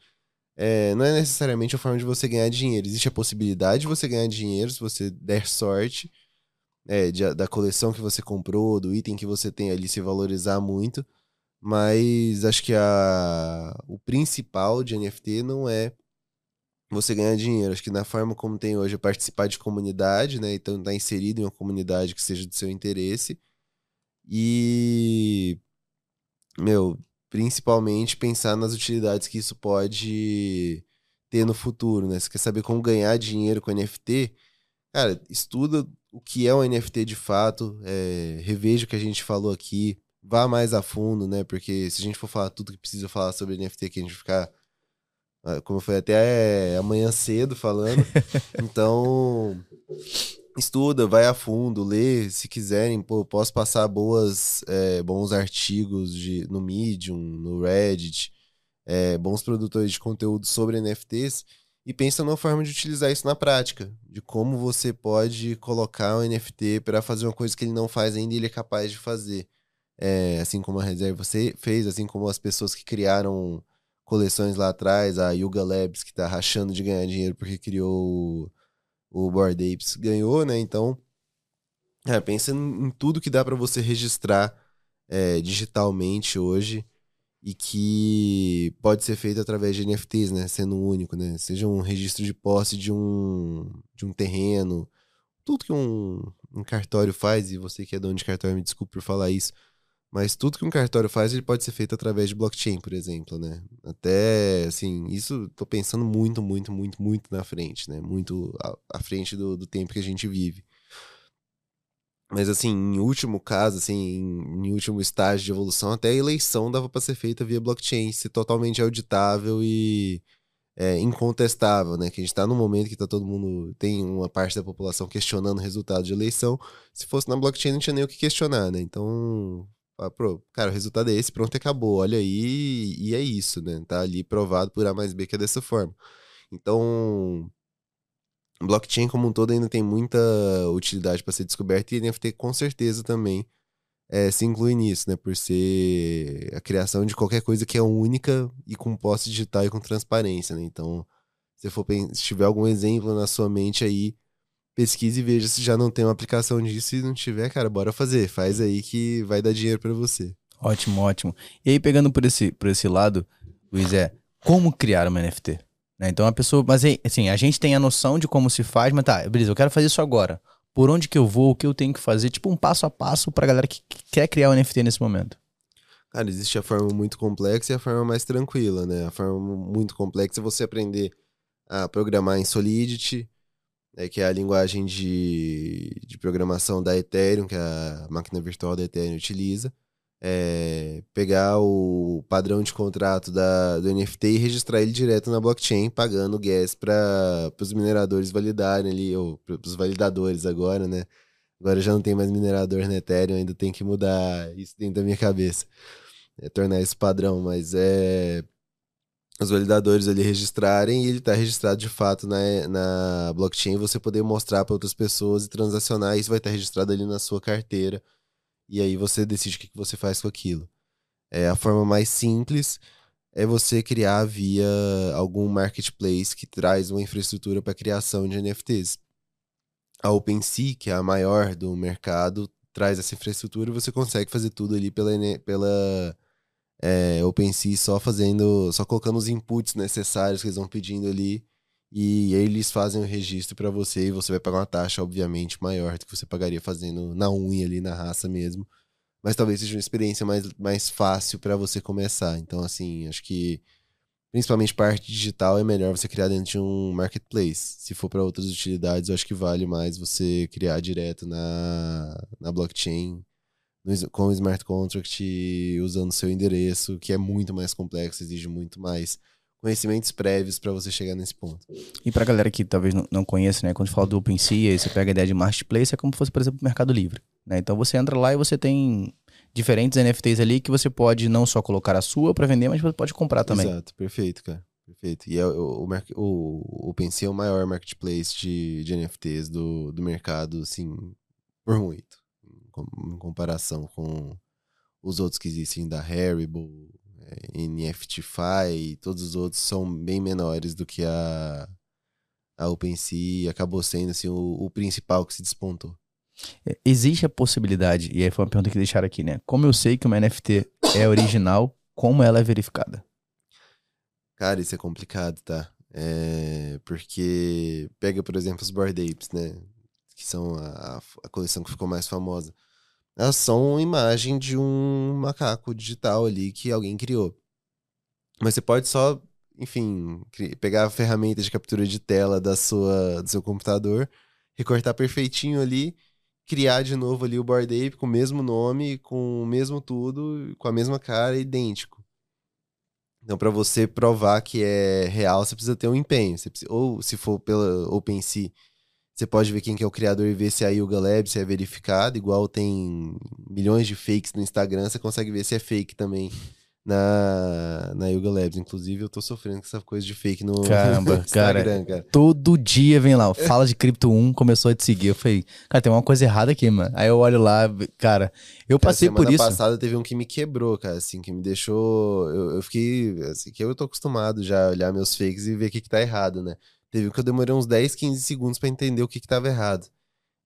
é, não é necessariamente a forma de você ganhar dinheiro. Existe a possibilidade de você ganhar dinheiro se você der sorte é, de, da coleção que você comprou, do item que você tem ali se valorizar muito. Mas acho que a, o principal de NFT não é você ganhar dinheiro. Acho que na forma como tem hoje, é participar de comunidade, né? Então, estar tá inserido em uma comunidade que seja do seu interesse. E, meu, principalmente pensar nas utilidades que isso pode ter no futuro, né? Você quer saber como ganhar dinheiro com NFT? Cara, estuda o que é um NFT de fato, é, reveja o que a gente falou aqui, vá mais a fundo, né? Porque se a gente for falar tudo que precisa falar sobre NFT, que a gente ficar, ah, como eu falei, até amanhã cedo falando. então, estuda, vai a fundo, lê, se quiserem, pô, posso passar boas, é, bons artigos de, no Medium, no Reddit, é, bons produtores de conteúdo sobre NFTs e pensa numa forma de utilizar isso na prática, de como você pode colocar um NFT para fazer uma coisa que ele não faz ainda e ele é capaz de fazer. É, assim como a reserva você fez, assim como as pessoas que criaram coleções lá atrás, a Yuga Labs que está rachando de ganhar dinheiro porque criou o Bored Apes ganhou, né? Então, é, pensa em, tudo que dá para você registrar é, digitalmente hoje e que pode ser feito através de NFTs, né? Sendo único, né? Seja um registro de posse de um, de um terreno, tudo que um, um cartório faz, e você que é dono de cartório, me desculpe por falar isso, mas tudo que um cartório faz, ele pode ser feito através de blockchain, por exemplo, né? Até, assim, isso tô pensando muito, muito, muito, muito na frente, né? Muito à, frente do, do tempo que a gente vive. Mas, assim, em último caso, assim, em, em último estágio de evolução, até a eleição dava para ser feita via blockchain, ser totalmente auditável e é, incontestável, né? Que a gente está num momento que tá todo mundo, tem uma parte da população questionando o resultado de eleição. Se fosse na blockchain, não tinha nem o que questionar, né? Então, Pô, cara, o resultado é esse, pronto, acabou. Olha aí, e é isso, né? Tá ali provado por A mais B que é dessa forma. Então, blockchain como um todo ainda tem muita utilidade para ser descoberta e NFT com certeza também é, se inclui nisso, né? Por ser a criação de qualquer coisa que é única e com posse digital e com transparência, né? Então, se, for, se tiver algum exemplo na sua mente aí, pesquise e veja se já não tem uma aplicação disso. Se não tiver, cara, bora fazer. Faz aí que vai dar dinheiro para você.
Ótimo, ótimo. E aí, pegando por esse, por esse lado, Luiz, é como criar uma NFT? Né? Então a pessoa. Mas assim, a gente tem a noção de como se faz, mas tá, beleza, eu quero fazer isso agora. Por onde que eu vou, o que eu tenho que fazer? Tipo um passo a passo pra galera que, que quer criar um NFT nesse momento.
Cara, existe a forma muito complexa e a forma mais tranquila, né? A forma muito complexa é você aprender a programar em Solidity, né, que é a linguagem de, de programação da Ethereum, que a máquina virtual da Ethereum utiliza é, pegar o padrão de contrato da, do NFT e registrar ele direto na blockchain, pagando gas para os mineradores validarem ali, ou para os validadores agora, né? Agora já não tem mais minerador na Ethereum, ainda tem que mudar isso dentro da minha cabeça. É, tornar esse padrão, mas é os validadores ali registrarem e ele está registrado de fato na, na blockchain, você poder mostrar para outras pessoas e transacionar, isso vai estar registrado ali na sua carteira e aí você decide o que você faz com aquilo. É, a forma mais simples é você criar via algum marketplace que traz uma infraestrutura para criação de NFTs. A OpenSea, que é a maior do mercado, traz essa infraestrutura e você consegue fazer tudo ali pela, pela é, OpenSea só fazendo, só colocando os inputs necessários que eles vão pedindo ali e aí eles fazem o registro para você e você vai pagar uma taxa, obviamente, maior do que você pagaria fazendo na unha ali, na raça mesmo. Mas talvez seja uma experiência mais, mais fácil para você começar. Então, assim, acho que principalmente parte digital é melhor você criar dentro de um marketplace. Se for para outras utilidades, eu acho que vale mais você criar direto na, na blockchain no, com o smart contract usando seu endereço, que é muito mais complexo, exige muito mais conhecimentos prévios para você chegar nesse ponto.
E para galera que talvez não, não conheça, né, quando fala do OpenSea, você pega a ideia de marketplace, é como se fosse, por exemplo, o Mercado Livre, né? Então você entra lá e você tem diferentes NFTs ali que você pode não só colocar a sua para vender, mas você pode comprar também.
Exato, perfeito, cara. Perfeito. E é, o, o, o, OpenSea é o maior marketplace de, de NFTs do, do mercado, assim, por muito. Em comparação com os outros que existem da Haribo, é, NFTFi e todos os outros são bem menores do que a, a OpenSea e acabou sendo assim, o, o principal que se despontou.
É, existe a possibilidade, e aí foi uma pergunta que deixaram aqui, né? Como eu sei que uma NFT é original, como ela é verificada?
Cara, isso é complicado, tá? É porque pega, por exemplo, os Bored Apes, né? Que são a, a coleção que ficou mais famosa elas são uma imagem de um macaco digital ali que alguém criou. Mas você pode só, enfim, pegar a ferramenta de captura de tela da sua, do seu computador, recortar perfeitinho ali, criar de novo ali o Bored Ape com o mesmo nome, com o mesmo tudo, com a mesma cara, idêntico. Então, para você provar que é real, você precisa ter um empenho. Precisa, ou se for pela OpenSea, você pode ver quem que é o criador e ver se é a Yuga Lab, se é verificado. Igual tem milhões de fakes no Instagram, você consegue ver se é fake também na, na Yuga Labs. Inclusive, eu tô sofrendo com essa coisa de fake no,
Caramba, Instagram, cara, cara. Todo dia vem lá, fala de Cripto 1, começou a te seguir. Eu falei, cara, tem uma coisa errada aqui, mano. Aí eu olho lá, cara, eu passei por isso.
Semana passada teve um que me quebrou, cara, assim, que me deixou. Eu, eu fiquei. Assim, que eu tô acostumado já a olhar meus fakes e ver o que, que tá errado, né? Teve que eu demorei uns 10, 15 segundos para entender o que que tava errado.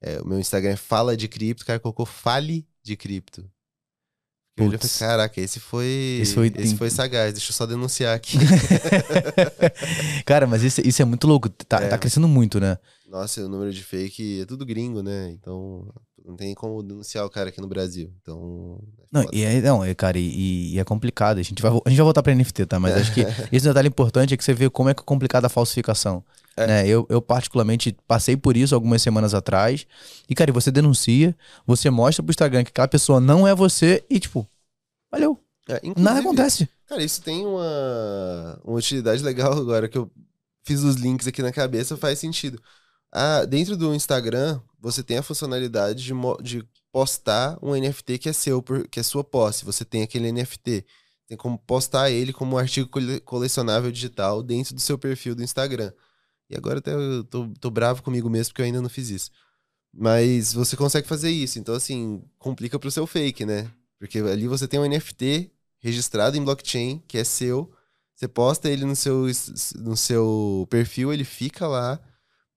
É, o meu Instagram é fala de cripto, cara colocou fale de cripto. Eu falei, caraca, esse foi, esse foi, esse foi sagaz, deixa eu só denunciar aqui.
cara, mas isso, isso é muito louco, tá, é. tá crescendo muito, né?
Nossa, o número de fake é tudo gringo, né? Então não tem como denunciar o cara aqui no Brasil. Então.
É não, e é, não, é, cara, e, e, é complicado. A gente, vai, a gente vai voltar pra NFT, tá? Mas acho que esse detalhe importante é que você vê como é que é complicada a falsificação. É. Né? Eu, eu, particularmente, passei por isso algumas semanas atrás. E, cara, você denuncia, você mostra pro Instagram que aquela pessoa não é você e, tipo, valeu. É, Nada acontece.
Cara, isso tem uma, uma utilidade legal agora que eu fiz os links aqui na cabeça, faz sentido. Ah, dentro do Instagram, você tem a funcionalidade de, de postar um NFT que é seu, que é sua posse. Você tem aquele NFT. Tem como postar ele como um artigo colecionável digital dentro do seu perfil do Instagram. E agora até eu tô, tô bravo comigo mesmo porque eu ainda não fiz isso. Mas você consegue fazer isso. Então, assim, complica pro seu fake, né? Porque ali você tem um NFT registrado em blockchain, que é seu. Você posta ele no seu, no seu perfil, ele fica lá.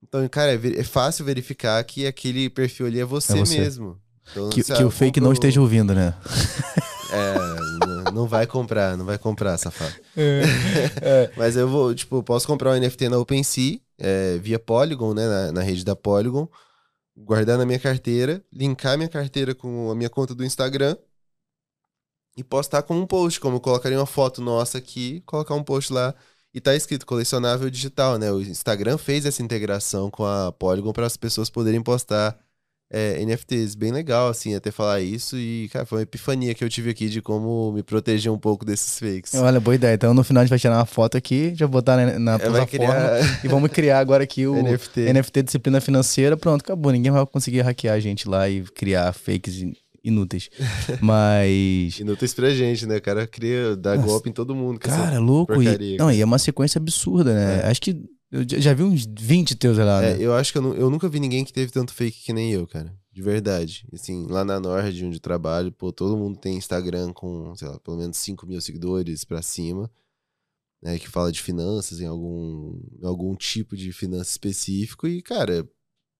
Então, cara, é, é fácil verificar que aquele perfil ali é você, é você. mesmo. Então,
que, que o fake não esteja ouvindo, né?
É, não vai comprar, não vai comprar, safado. É, é. Mas eu vou, tipo, posso comprar um NFT na OpenSea, é, via Polygon, né, na, na, rede da Polygon, guardar na minha carteira, linkar minha carteira com a minha conta do Instagram e postar como um post, como eu colocaria uma foto nossa aqui, colocar um post lá e tá escrito colecionável digital, né? O Instagram fez essa integração com a Polygon para as pessoas poderem postar é, NFTs. Bem legal, assim, até falar isso. E, cara, foi uma epifania que eu tive aqui de como me proteger um pouco desses fakes.
Olha, boa ideia. Então, no final, a gente vai tirar uma foto aqui, já botar na, na é, plataforma criar... e vamos criar agora aqui o NFT. NFT Disciplina Financeira. Pronto, acabou. Ninguém vai conseguir hackear a gente lá e criar fakes inúteis. Mas.
inúteis pra gente, né? O cara cria, dá Nossa, golpe em todo mundo.
Cara, louco. E, não, e é uma sequência absurda, né? É. Acho que. Eu já vi uns 20 teus lá,
né? É, eu acho que eu, eu, nunca vi ninguém que teve tanto fake que nem eu, cara. De verdade. Assim, lá na Nord, onde eu trabalho, pô, todo mundo tem Instagram com, sei lá, pelo menos 5 mil seguidores pra cima. Né, que fala de finanças, em algum, algum tipo de finança específico. E, cara,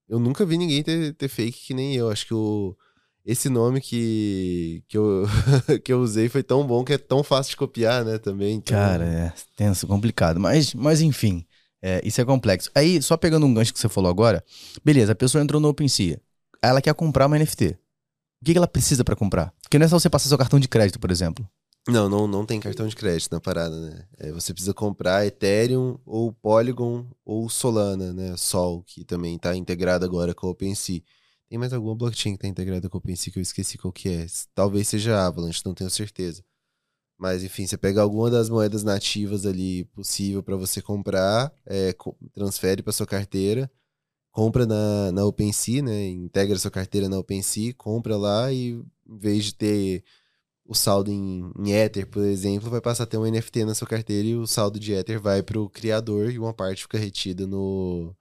eu nunca vi ninguém ter, ter fake que nem eu. Acho que o esse nome que, que, eu, que eu usei foi tão bom que é tão fácil de copiar, né, também.
Então... Cara, é tenso, complicado. Mas, mas enfim, é, isso é complexo. Aí, só pegando um gancho que você falou agora, beleza, a pessoa entrou no OpenSea, ela quer comprar uma NFT. O que, que ela precisa para comprar? Porque não é só você passar seu cartão de crédito, por exemplo.
Não, não, não tem cartão de crédito na parada, né? É, você precisa comprar Ethereum ou Polygon ou Solana, né? Sol, que também está integrado agora com o OpenSea. Tem mais alguma blockchain que tá integrada com o OpenSea que eu esqueci qual que é. Talvez seja a Avalanche, não tenho certeza. Mas enfim, você pega alguma das moedas nativas ali possível para você comprar, é, transfere para sua carteira, compra na, na OpenSea, né? Integra sua carteira na OpenSea, compra lá e em vez de ter o saldo em, em Ether, por exemplo, vai passar a ter um NFT na sua carteira e o saldo de Ether vai para o criador e uma parte fica retida no,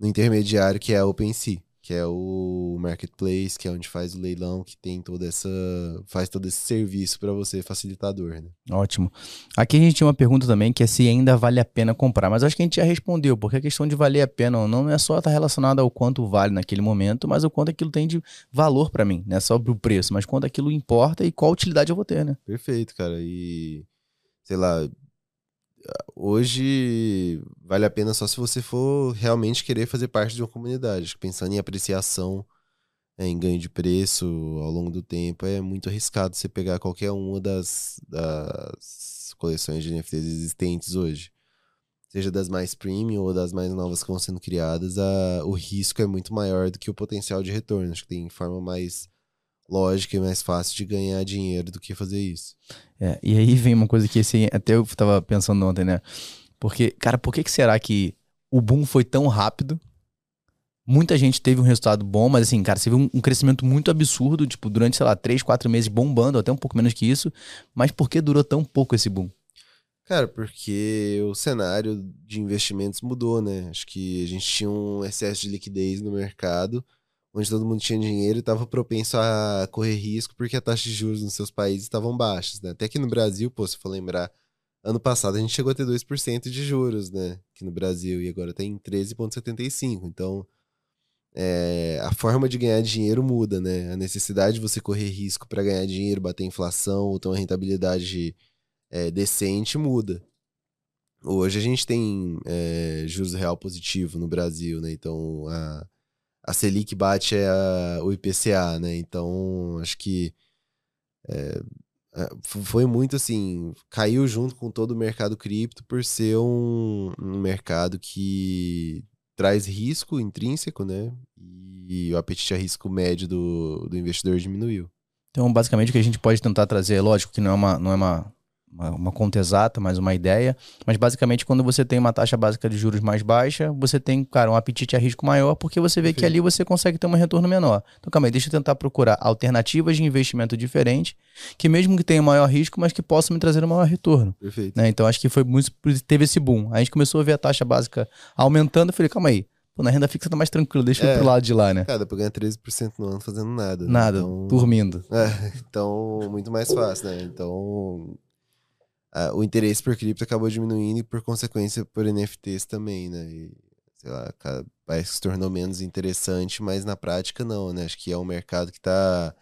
no intermediário que é a OpenSea que é o marketplace, que é onde faz o leilão, que tem toda essa faz todo esse serviço para você facilitador, né?
Ótimo. Aqui a gente tinha uma pergunta também que é se ainda vale a pena comprar, mas acho que a gente já respondeu, porque a questão de valer a pena ou não não é só estar tá relacionada ao quanto vale naquele momento, mas o quanto aquilo tem de valor para mim, não é só o preço, mas quanto aquilo importa e qual utilidade eu vou ter, né?
Perfeito, cara. E sei lá, hoje vale a pena só se você for realmente querer fazer parte de uma comunidade. Pensando em apreciação, é, em ganho de preço ao longo do tempo, é muito arriscado você pegar qualquer uma das, das coleções de NFTs existentes hoje. Seja das mais premium ou das mais novas que vão sendo criadas, a, o risco é muito maior do que o potencial de retorno. Acho que tem forma mais lógica e mais fácil de ganhar dinheiro do que fazer isso.
É, e aí vem uma coisa que assim, até eu tava pensando ontem, né? Porque, cara, por que, que será que o boom foi tão rápido? Muita gente teve um resultado bom, mas assim, cara, você viu um, um crescimento muito absurdo, tipo, durante, sei lá, três, quatro meses bombando, até um pouco menos que isso. Mas por que durou tão pouco esse boom?
Cara, porque o cenário de investimentos mudou, né? Acho que a gente tinha um excesso de liquidez no mercado onde todo mundo tinha dinheiro e estava propenso a correr risco porque a taxa de juros nos seus países estavam baixas, né? Até aqui no Brasil, pô, se for lembrar, ano passado a gente chegou a ter 2% de juros, né? Aqui no Brasil, e agora tem tá 13,75%. Então, é, a forma de ganhar dinheiro muda, né? A necessidade de você correr risco para ganhar dinheiro, bater inflação ou ter uma rentabilidade é, decente muda. Hoje a gente tem é, juros real positivo no Brasil, né? Então, a a Selic bate a, o IPCA, né? Então, acho que é, é foi muito assim, caiu junto com todo o mercado cripto por ser um, um mercado que traz risco intrínseco, né? E o apetite a risco médio do, do investidor diminuiu.
Então, basicamente, o que a gente pode tentar trazer, é lógico que não é uma, não é uma uma, uma, conta exata, mais uma ideia. Mas basicamente, quando você tem uma taxa básica de juros mais baixa, você tem, cara, um apetite a risco maior, porque você vê que ali você consegue ter um retorno menor. Então, calma aí, deixa eu tentar procurar alternativas de investimento diferentes, que mesmo que tenham maior risco, mas que possam me trazer um maior retorno.
Perfeito.
Né? Então, acho que foi muito. Teve esse boom. A gente começou a ver a taxa básica aumentando, eu falei, calma aí. Pô, na renda fixa tá mais tranquilo, deixa é, eu pro lado de lá, né?
Cara, dá pra ganhar 13% no ano fazendo nada.
Né? Nada, então... dormindo.
É, então, muito mais fácil, né? Então, a, o interesse por cripto acabou diminuindo e, por consequência, por NFTs também, né? E, sei lá, parece que se tornou menos interessante, mas na prática não, né? Acho que é um mercado que tá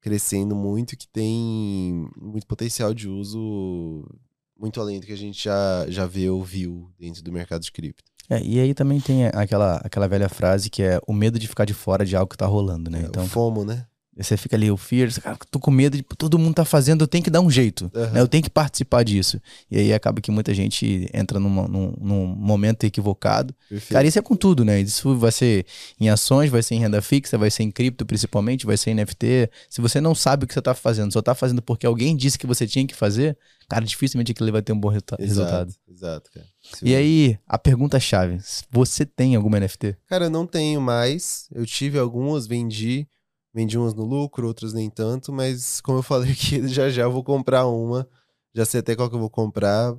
crescendo muito, que tem muito potencial de uso muito além do que a gente já, já vê ou viu dentro do mercado de cripto.
É, e aí também tem aquela, aquela velha frase que é o medo de ficar de fora de algo que tá rolando, né?
É, então, o FOMO, né?
Você fica ali, o fear, cara, tô com medo de todo mundo tá fazendo, eu tenho que dar um jeito, uhum. né? Eu tenho que participar disso. E aí acaba que muita gente entra numa, num, num momento equivocado. Perfeito. Cara, isso é com tudo, né? Isso vai ser em ações, vai ser em renda fixa, vai ser em cripto principalmente, vai ser em NFT. Se você não sabe o que você tá fazendo, só tá fazendo porque alguém disse que você tinha que fazer, cara, dificilmente aquilo vai ter um bom exato, resultado.
Exato, cara.
e aí, a pergunta chave, você tem alguma NFT?
Cara, eu não tenho mais. Eu tive algumas, vendi. Vendi umas no lucro, outras nem tanto, mas como eu falei aqui, já já eu vou comprar uma. Já sei até qual que eu vou comprar,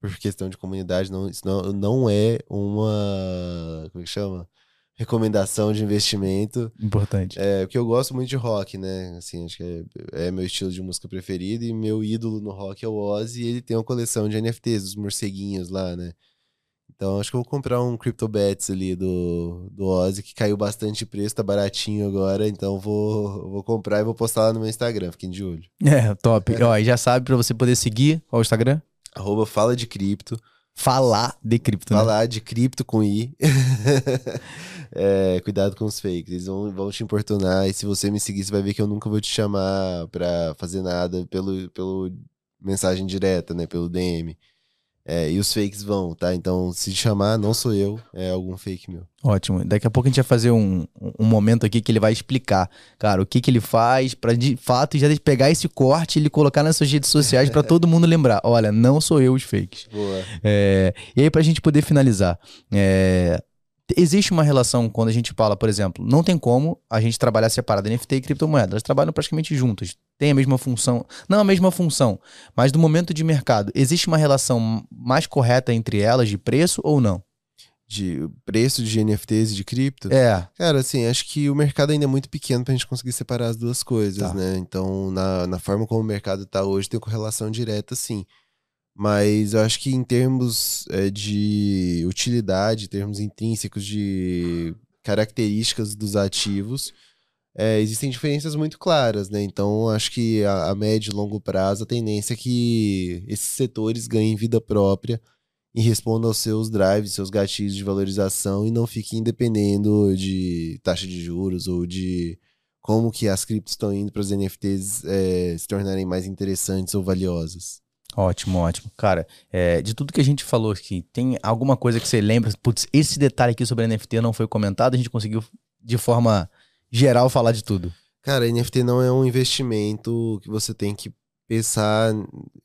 por questão de comunidade, não, isso não, não é uma. Como é que chama? recomendação de investimento.
Importante.
É, porque eu gosto muito de rock, né? Assim, acho que é, é, meu estilo de música preferido e meu ídolo no rock é o Ozzy e ele tem uma coleção de NFTs, dos morceguinhos lá, né? Então acho que eu vou comprar um CryptoBets ali do, do Ozzy, que caiu bastante preço, tá baratinho agora, então vou, vou comprar e vou postar lá no meu Instagram, fiquem de olho.
É, top. Ó, e já sabe para você poder seguir qual é o Instagram?
Arroba Fala de Cripto.
Falar de cripto,
né? Falar de cripto com I. é, cuidado com os fakes, eles vão, vão te importunar. E se você me seguir, você vai ver que eu nunca vou te chamar pra fazer nada pelo, pelo mensagem direta, né? Pelo DM. É, e os fakes vão, tá? Então, se chamar, não sou eu, é algum fake meu.
Ótimo. Daqui a pouco a gente vai fazer um, um momento aqui que ele vai explicar, cara, o que, que ele faz para de fato já pegar esse corte e ele colocar nas suas redes sociais para todo mundo lembrar: olha, não sou eu os fakes.
Boa.
É, e aí, pra gente poder finalizar, é, Existe uma relação quando a gente fala, por exemplo, não tem como a gente trabalhar separado NFT e criptomoeda. Elas trabalham praticamente juntas. Tem a mesma função. Não a mesma função, mas do momento de mercado, existe uma relação mais correta entre elas de preço ou não?
De preço de NFTs e de cripto?
É.
Cara, assim, acho que o mercado ainda é muito pequeno pra gente conseguir separar as duas coisas, tá. né? Então, na, na forma como o mercado tá hoje, tem correlação direta, sim. Mas eu acho que em termos é, de utilidade, termos intrínsecos de características dos ativos, é, existem diferenças muito claras, né? Então, acho que a, a, médio e longo prazo, a tendência é que esses setores ganhem vida própria e respondam aos seus drives, seus gatilhos de valorização e não fiquem dependendo de taxa de juros ou de como que as criptos estão indo para os NFTs é, se tornarem mais interessantes ou valiosas.
Ótimo, ótimo. Cara, é, de tudo que a gente falou aqui, tem alguma coisa que você lembra? Putz, esse detalhe aqui sobre NFT não foi comentado, a gente conseguiu, de forma geral, falar de tudo.
Cara, NFT não é um investimento que você tem que pensar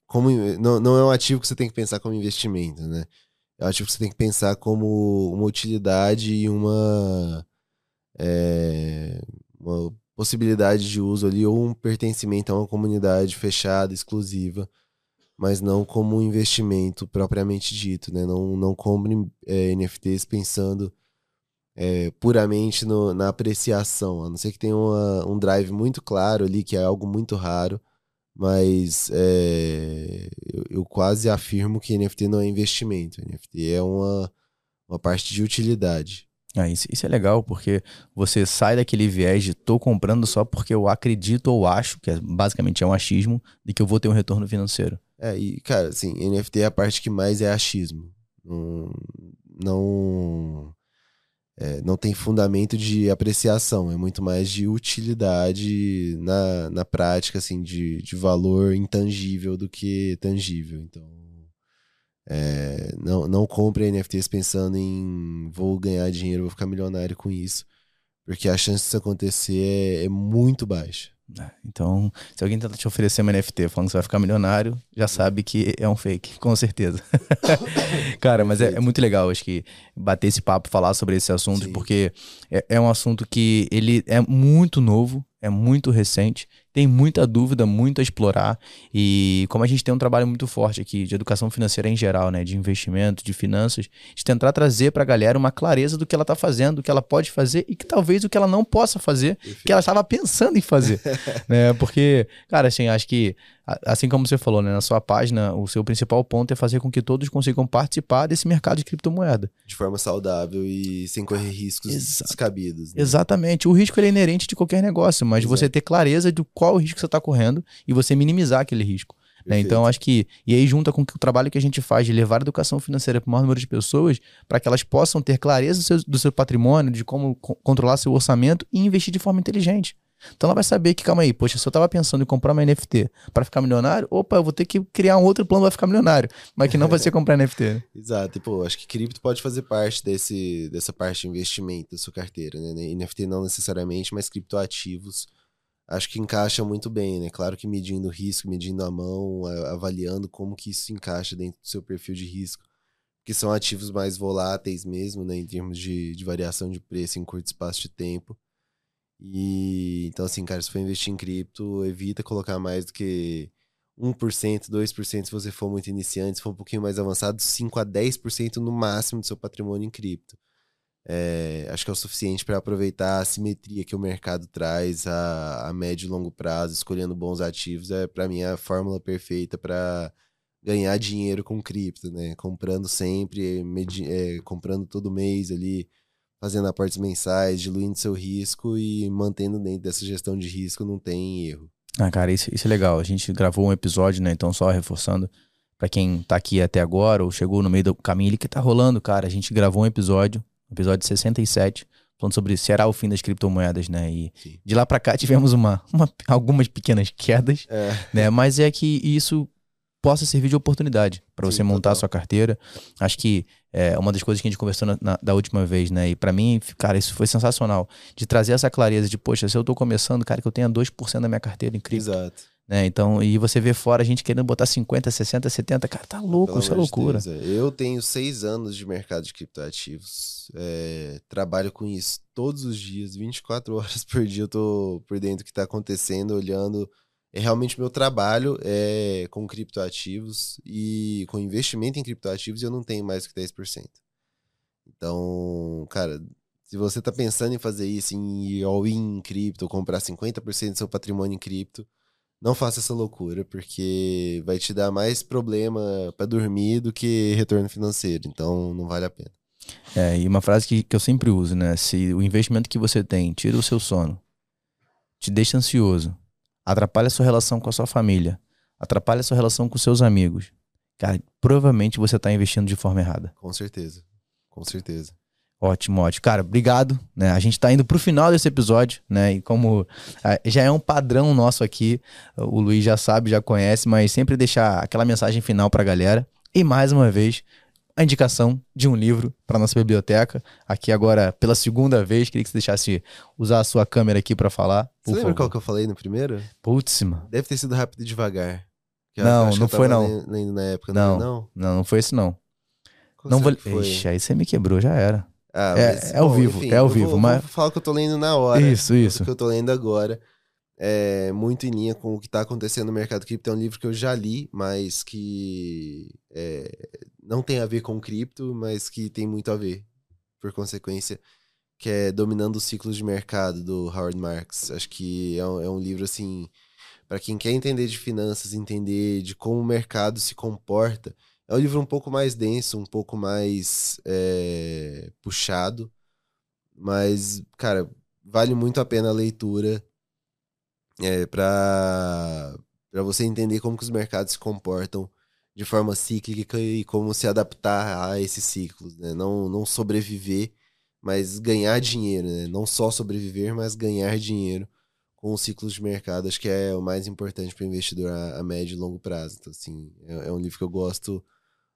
como. Não, não é um ativo que você tem que pensar como investimento, né? É um ativo que você tem que pensar como uma utilidade e uma. É, uma possibilidade de uso ali, ou um pertencimento a uma comunidade fechada, exclusiva mas não como um investimento propriamente dito, né? Não, não compre é, NFTs pensando é, puramente no, na apreciação, a não ser que tenha uma, um drive muito claro ali, que é algo muito raro, mas é, eu, eu, quase afirmo que NFT não é investimento, NFT é uma, uma parte de utilidade.
Ah, isso, isso é legal, porque você sai daquele viés de tô comprando só porque eu acredito ou acho, que é, basicamente é um achismo, de que eu vou ter um retorno financeiro.
É, e, cara, assim, NFT é a parte que mais é achismo. Não. Não, é, não tem fundamento de apreciação, é muito mais de utilidade na, na prática, assim, de, de valor intangível do que tangível. Então, é, não, não compre NFTs pensando em vou ganhar dinheiro, vou ficar milionário com isso. Porque a chance disso acontecer é, é muito baixa.
É, então, se alguém tentar te oferecer uma NFT falando que você vai ficar milionário, já sabe que é um fake, com certeza. Cara, mas é, é, muito legal, acho que bater esse papo, falar sobre esse assunto, Sim. porque é, é um assunto que ele é muito novo, é muito recente, tem muita dúvida, muito a explorar. E como a gente tem um trabalho muito forte aqui de educação financeira em geral, né, de investimento, de finanças, de tentar trazer para a galera uma clareza do que ela está fazendo, do que ela pode fazer e que talvez o que ela não possa fazer, que ela estava pensando em fazer, né? Porque, cara, assim, acho que assim como você falou, né, na sua página, o seu principal ponto é fazer com que todos consigam participar desse mercado de criptomoeda.
De forma saudável e sem correr riscos Exa descabidos.
Né? Exatamente. O risco é inerente de qualquer negócio, mas Exato. você ter clareza de qual o risco você está correndo e você minimizar aquele risco. Né? Então, acho que. E aí, junta com o trabalho que a gente faz de levar a educação financeira para o maior número de pessoas, para que elas possam ter clareza do seu, do seu patrimônio, de como controlar seu orçamento e investir de forma inteligente. Então ela vai saber que, calma aí, poxa, se eu tava pensando em comprar uma NFT para ficar milionário, opa, eu vou ter que criar um outro plano para ficar milionário, mas que não vai ser comprar NFT. Né?
Exato, e pô, acho que cripto pode fazer parte desse, dessa parte de investimento da sua carteira, né? NFT não necessariamente, mas criptoativos acho que encaixa muito bem, né? Claro que medindo o risco, medindo a mão, avaliando como que isso encaixa dentro do seu perfil de risco, que são ativos mais voláteis mesmo, né? Em termos de, de variação de preço em curto espaço de tempo. E então, assim, cara, se for investir em cripto, evita colocar mais do que 1%, 2% se você for muito iniciante, se for um pouquinho mais avançado, 5 a 10% no máximo do seu patrimônio em cripto. É, acho que é o suficiente para aproveitar a simetria que o mercado traz a, a médio e longo prazo, escolhendo bons ativos. É, para mim, a fórmula perfeita para ganhar dinheiro com cripto, né? Comprando sempre, é, comprando todo mês ali fazendo aportes mensais, diluindo seu risco e mantendo dentro dessa gestão de risco, não tem erro.
Ah, cara, isso, isso é legal. A gente gravou um episódio, né? Então, só reforçando, para quem tá aqui até agora ou chegou no meio do caminho, ele que tá rolando, cara. A gente gravou um episódio, episódio 67, falando sobre será o fim das criptomoedas, né? E Sim. de lá para cá tivemos uma, uma, algumas pequenas quedas, é. né? Mas é que isso possa servir de oportunidade para você montar total. a sua carteira. Acho que é uma das coisas que a gente conversou na, na, da última vez, né? E para mim, cara, isso foi sensacional. De trazer essa clareza de, poxa, se eu tô começando, cara, que eu tenha 2% da minha carteira em cripto. Exato. Né? Então, e você vê fora a gente querendo botar 50, 60, 70, cara, tá louco, Pelo isso é loucura.
Deus, é. Eu tenho seis anos de mercado de criptoativos. É, trabalho com isso todos os dias, 24 horas por dia eu tô por dentro do que tá acontecendo, olhando é realmente meu trabalho é com criptoativos e com investimento em criptoativos eu não tenho mais que 10%. Então, cara, se você tá pensando em fazer isso, em ir all-in em cripto, comprar 50% do seu patrimônio em cripto, não faça essa loucura, porque vai te dar mais problema para dormir do que retorno financeiro. Então, não vale a pena.
É, e uma frase que, que eu sempre uso, né? Se o investimento que você tem tira o seu sono, te deixa ansioso atrapalha a sua relação com a sua família, atrapalha a sua relação com seus amigos, cara, provavelmente você está investindo de forma errada.
Com certeza. Com certeza.
Ótimo, ótimo. Cara, obrigado. Né? A gente está indo para o final desse episódio, né? E como ah, já é um padrão nosso aqui, o Luiz já sabe, já conhece, mas sempre deixar aquela mensagem final para a galera. E mais uma vez, a indicação de um livro para nossa biblioteca. Aqui agora, pela segunda vez, queria que você deixasse usar a sua câmera aqui para falar.
Você lembra favor. qual que eu falei no primeiro?
Putz, mano.
Deve ter sido Rápido e Devagar.
Não, não foi não.
Lendo na época,
não,
não,
não, não foi esse não. Qual não vou... Foi? Ixi, aí você me quebrou, já era. Ah, é, mas, é, ao bom, vivo, enfim, é ao vivo.
Vou,
mas...
vou falar o que eu tô lendo na hora.
Isso, isso.
Que eu tô lendo agora é muito em linha com o que está acontecendo no mercado cripto. É um livro que eu já li, mas que é, não tem a ver com cripto, mas que tem muito a ver, por consequência, que é Dominando os Ciclos de Mercado, do Howard Marks. Acho que é um, é um livro, assim, para quem quer entender de finanças, entender de como o mercado se comporta. É um livro um pouco mais denso, um pouco mais é, puxado, mas, cara, vale muito a pena a leitura é, para você entender como que os mercados se comportam de forma cíclica e como se adaptar a esses ciclos, né? Não, não sobreviver, mas ganhar dinheiro, né? Não só sobreviver, mas ganhar dinheiro com os ciclos de mercado. Acho que é o mais importante para o investidor a, a, médio e longo prazo. Então, assim, é, é, um livro que eu gosto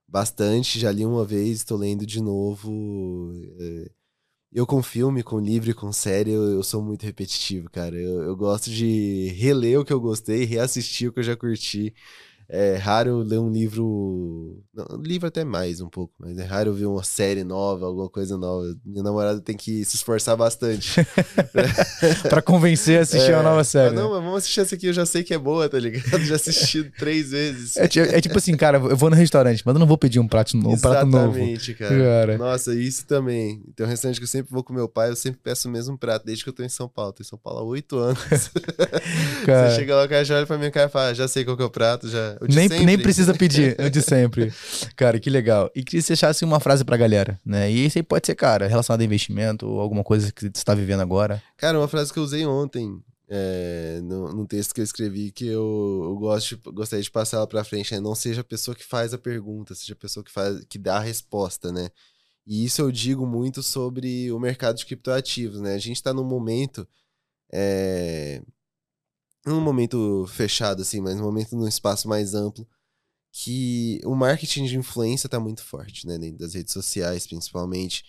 bastante. Já li uma vez, estou lendo de novo. É, Eu com filme, com livro, com série, eu, eu sou muito repetitivo, cara. Eu, eu gosto de reler o que eu gostei, reassistir o que eu já curti. É raro ler um livro. Não, livro até mais um pouco, mas é raro ver uma série nova, alguma coisa nova. Minha namorada tem que se esforçar bastante.
pra convencer a assistir é, uma nova série.
não, mas vamos assistir essa aqui, eu já sei que é boa, tá ligado? Já assisti três vezes.
É, é, tipo assim, cara, eu vou no restaurante, mas eu não vou pedir um prato, um prato novo.
Exatamente, cara. cara. Nossa, isso também. Tem um restaurante que eu sempre vou com meu pai, eu sempre peço o mesmo prato, desde que eu tô em São Paulo. Tô em São Paulo há oito anos. Cara... Você chega lá, o cara já olha pra minha cara e fala, ah, já sei qual que é o prato, já.
Nem nem precisa pedir, eu de sempre. Cara, que legal. E queria que você achasse uma frase pra galera, né? E isso aí pode ser, cara, relacionado a investimento ou alguma coisa que você está vivendo agora.
Cara, uma frase que eu usei ontem, é, no, no, texto que eu escrevi, que eu, eu gosto de, gostaria de passar ela pra frente, é não seja a pessoa que faz a pergunta, seja a pessoa que, faz, que dá a resposta, né? E isso eu digo muito sobre o mercado de criptoativos, né? A gente está num momento. É, num momento fechado, assim, mas num momento num espaço mais amplo, que o marketing de influência está muito forte, né? Dentro das redes sociais, principalmente.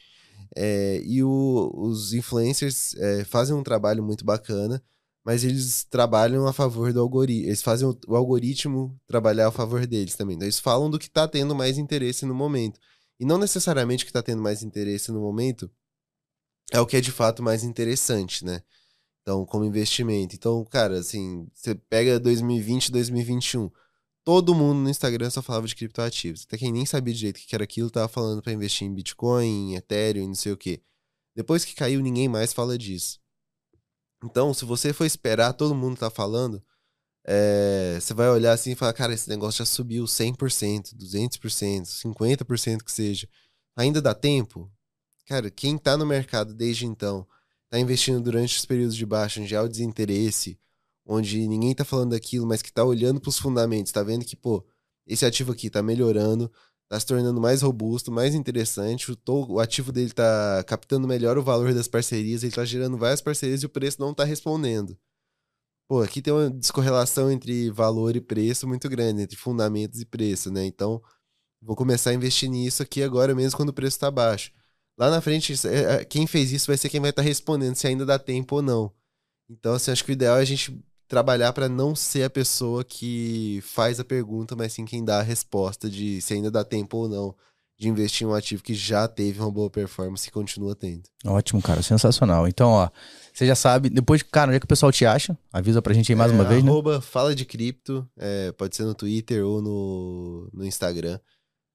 É, e o, os influencers é, fazem um trabalho muito bacana, mas eles trabalham a favor do algoritmo. Eles fazem o, o, algoritmo trabalhar a favor deles também. Então, eles falam do que está tendo mais interesse no momento. E não necessariamente o que está tendo mais interesse no momento é o que é de fato mais interessante, né? Então, como investimento. Então, cara, assim, você pega 2020, 2021. Todo mundo no Instagram só falava de criptoativos. Até quem nem sabia direito o que era aquilo, tava falando para investir em Bitcoin, em Ethereum, não sei o quê. Depois que caiu, ninguém mais fala disso. Então, se você for esperar todo mundo tá falando, é, você vai olhar assim e falar, cara, esse negócio já subiu 100%, 200%, 50% que seja. Ainda dá tempo? Cara, quem tá no mercado desde então tá investindo durante os períodos de baixa, onde há o desinteresse, onde ninguém tá falando daquilo, mas que tá olhando para os fundamentos, tá vendo que, pô, esse ativo aqui tá melhorando, tá se tornando mais robusto, mais interessante, o, o ativo dele tá captando melhor o valor das parcerias, ele tá gerando várias parcerias e o preço não tá respondendo. Pô, aqui tem uma descorrelação entre valor e preço muito grande, entre fundamentos e preço, né? Então, vou começar a investir nisso aqui agora mesmo quando o preço tá baixo. Lá na frente, é, é, quem fez isso vai ser quem vai estar tá respondendo se ainda dá tempo ou não. Então, assim, acho que o ideal é a gente trabalhar para não ser a pessoa que faz a pergunta, mas sim quem dá a resposta de se ainda dá tempo ou não de investir em um ativo que já teve uma boa performance e continua tendo.
Ótimo, cara, sensacional. Então, ó, você já sabe, depois, cara, onde é que o pessoal te acha? Avisa pra gente aí mais
é,
uma vez,
né? Fala de Cripto, é, pode ser no Twitter ou no, no Instagram.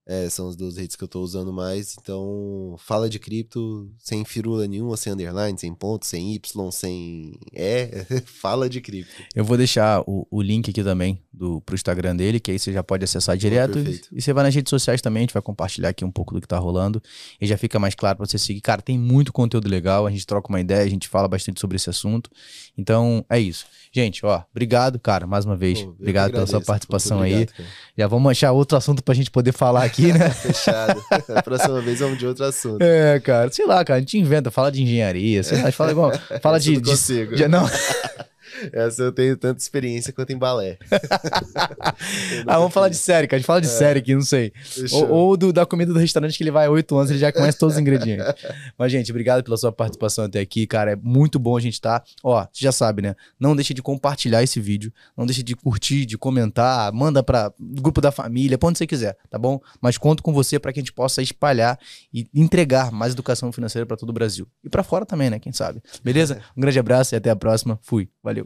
É, são as duas redes que eu tô usando mais. Então, fala de cripto sem firula nenhuma, sem underline, sem ponto, sem Y, sem E. fala de cripto.
Eu vou deixar o, o link aqui também do, pro Instagram dele, que aí você já pode acessar direto. Oh, e você vai nas redes sociais também, a gente vai compartilhar aqui um pouco do que tá rolando. E já fica mais claro para você seguir. Cara, tem muito conteúdo legal, a gente troca uma ideia, a gente fala bastante sobre esse assunto. Então, é isso. Gente, ó, obrigado, cara, mais uma vez. Obrigado agradeço, pela sua participação obrigado, aí. Cara. Já vamos achar outro assunto pra gente poder falar aqui aqui, né?
Fechado. A próxima vez vamos de outro assunto.
É, cara. Sei lá, cara. A gente inventa, fala de engenharia, sei lá, fala igual. Fala de.
de,
de, não.
Essa eu tenho tanta experiência quanto em balé.
ah, vamos falar de série, cara. A gente fala de é. série aqui, não sei. Ou, ou do, da comida do restaurante que ele vai há oito anos, ele já conhece todos os ingredientes. Mas, gente, obrigado pela sua participação até aqui, cara. É muito bom a gente estar. Tá... Ó, você já sabe, né? Não deixe de compartilhar esse vídeo. Não deixe de curtir, de comentar. Manda para grupo da família, pra onde você quiser, tá bom? Mas conto com você para que a gente possa espalhar e entregar mais educação financeira para todo o Brasil. E para fora também, né? Quem sabe. Beleza? Um grande abraço e até a próxima. Fui. Valeu.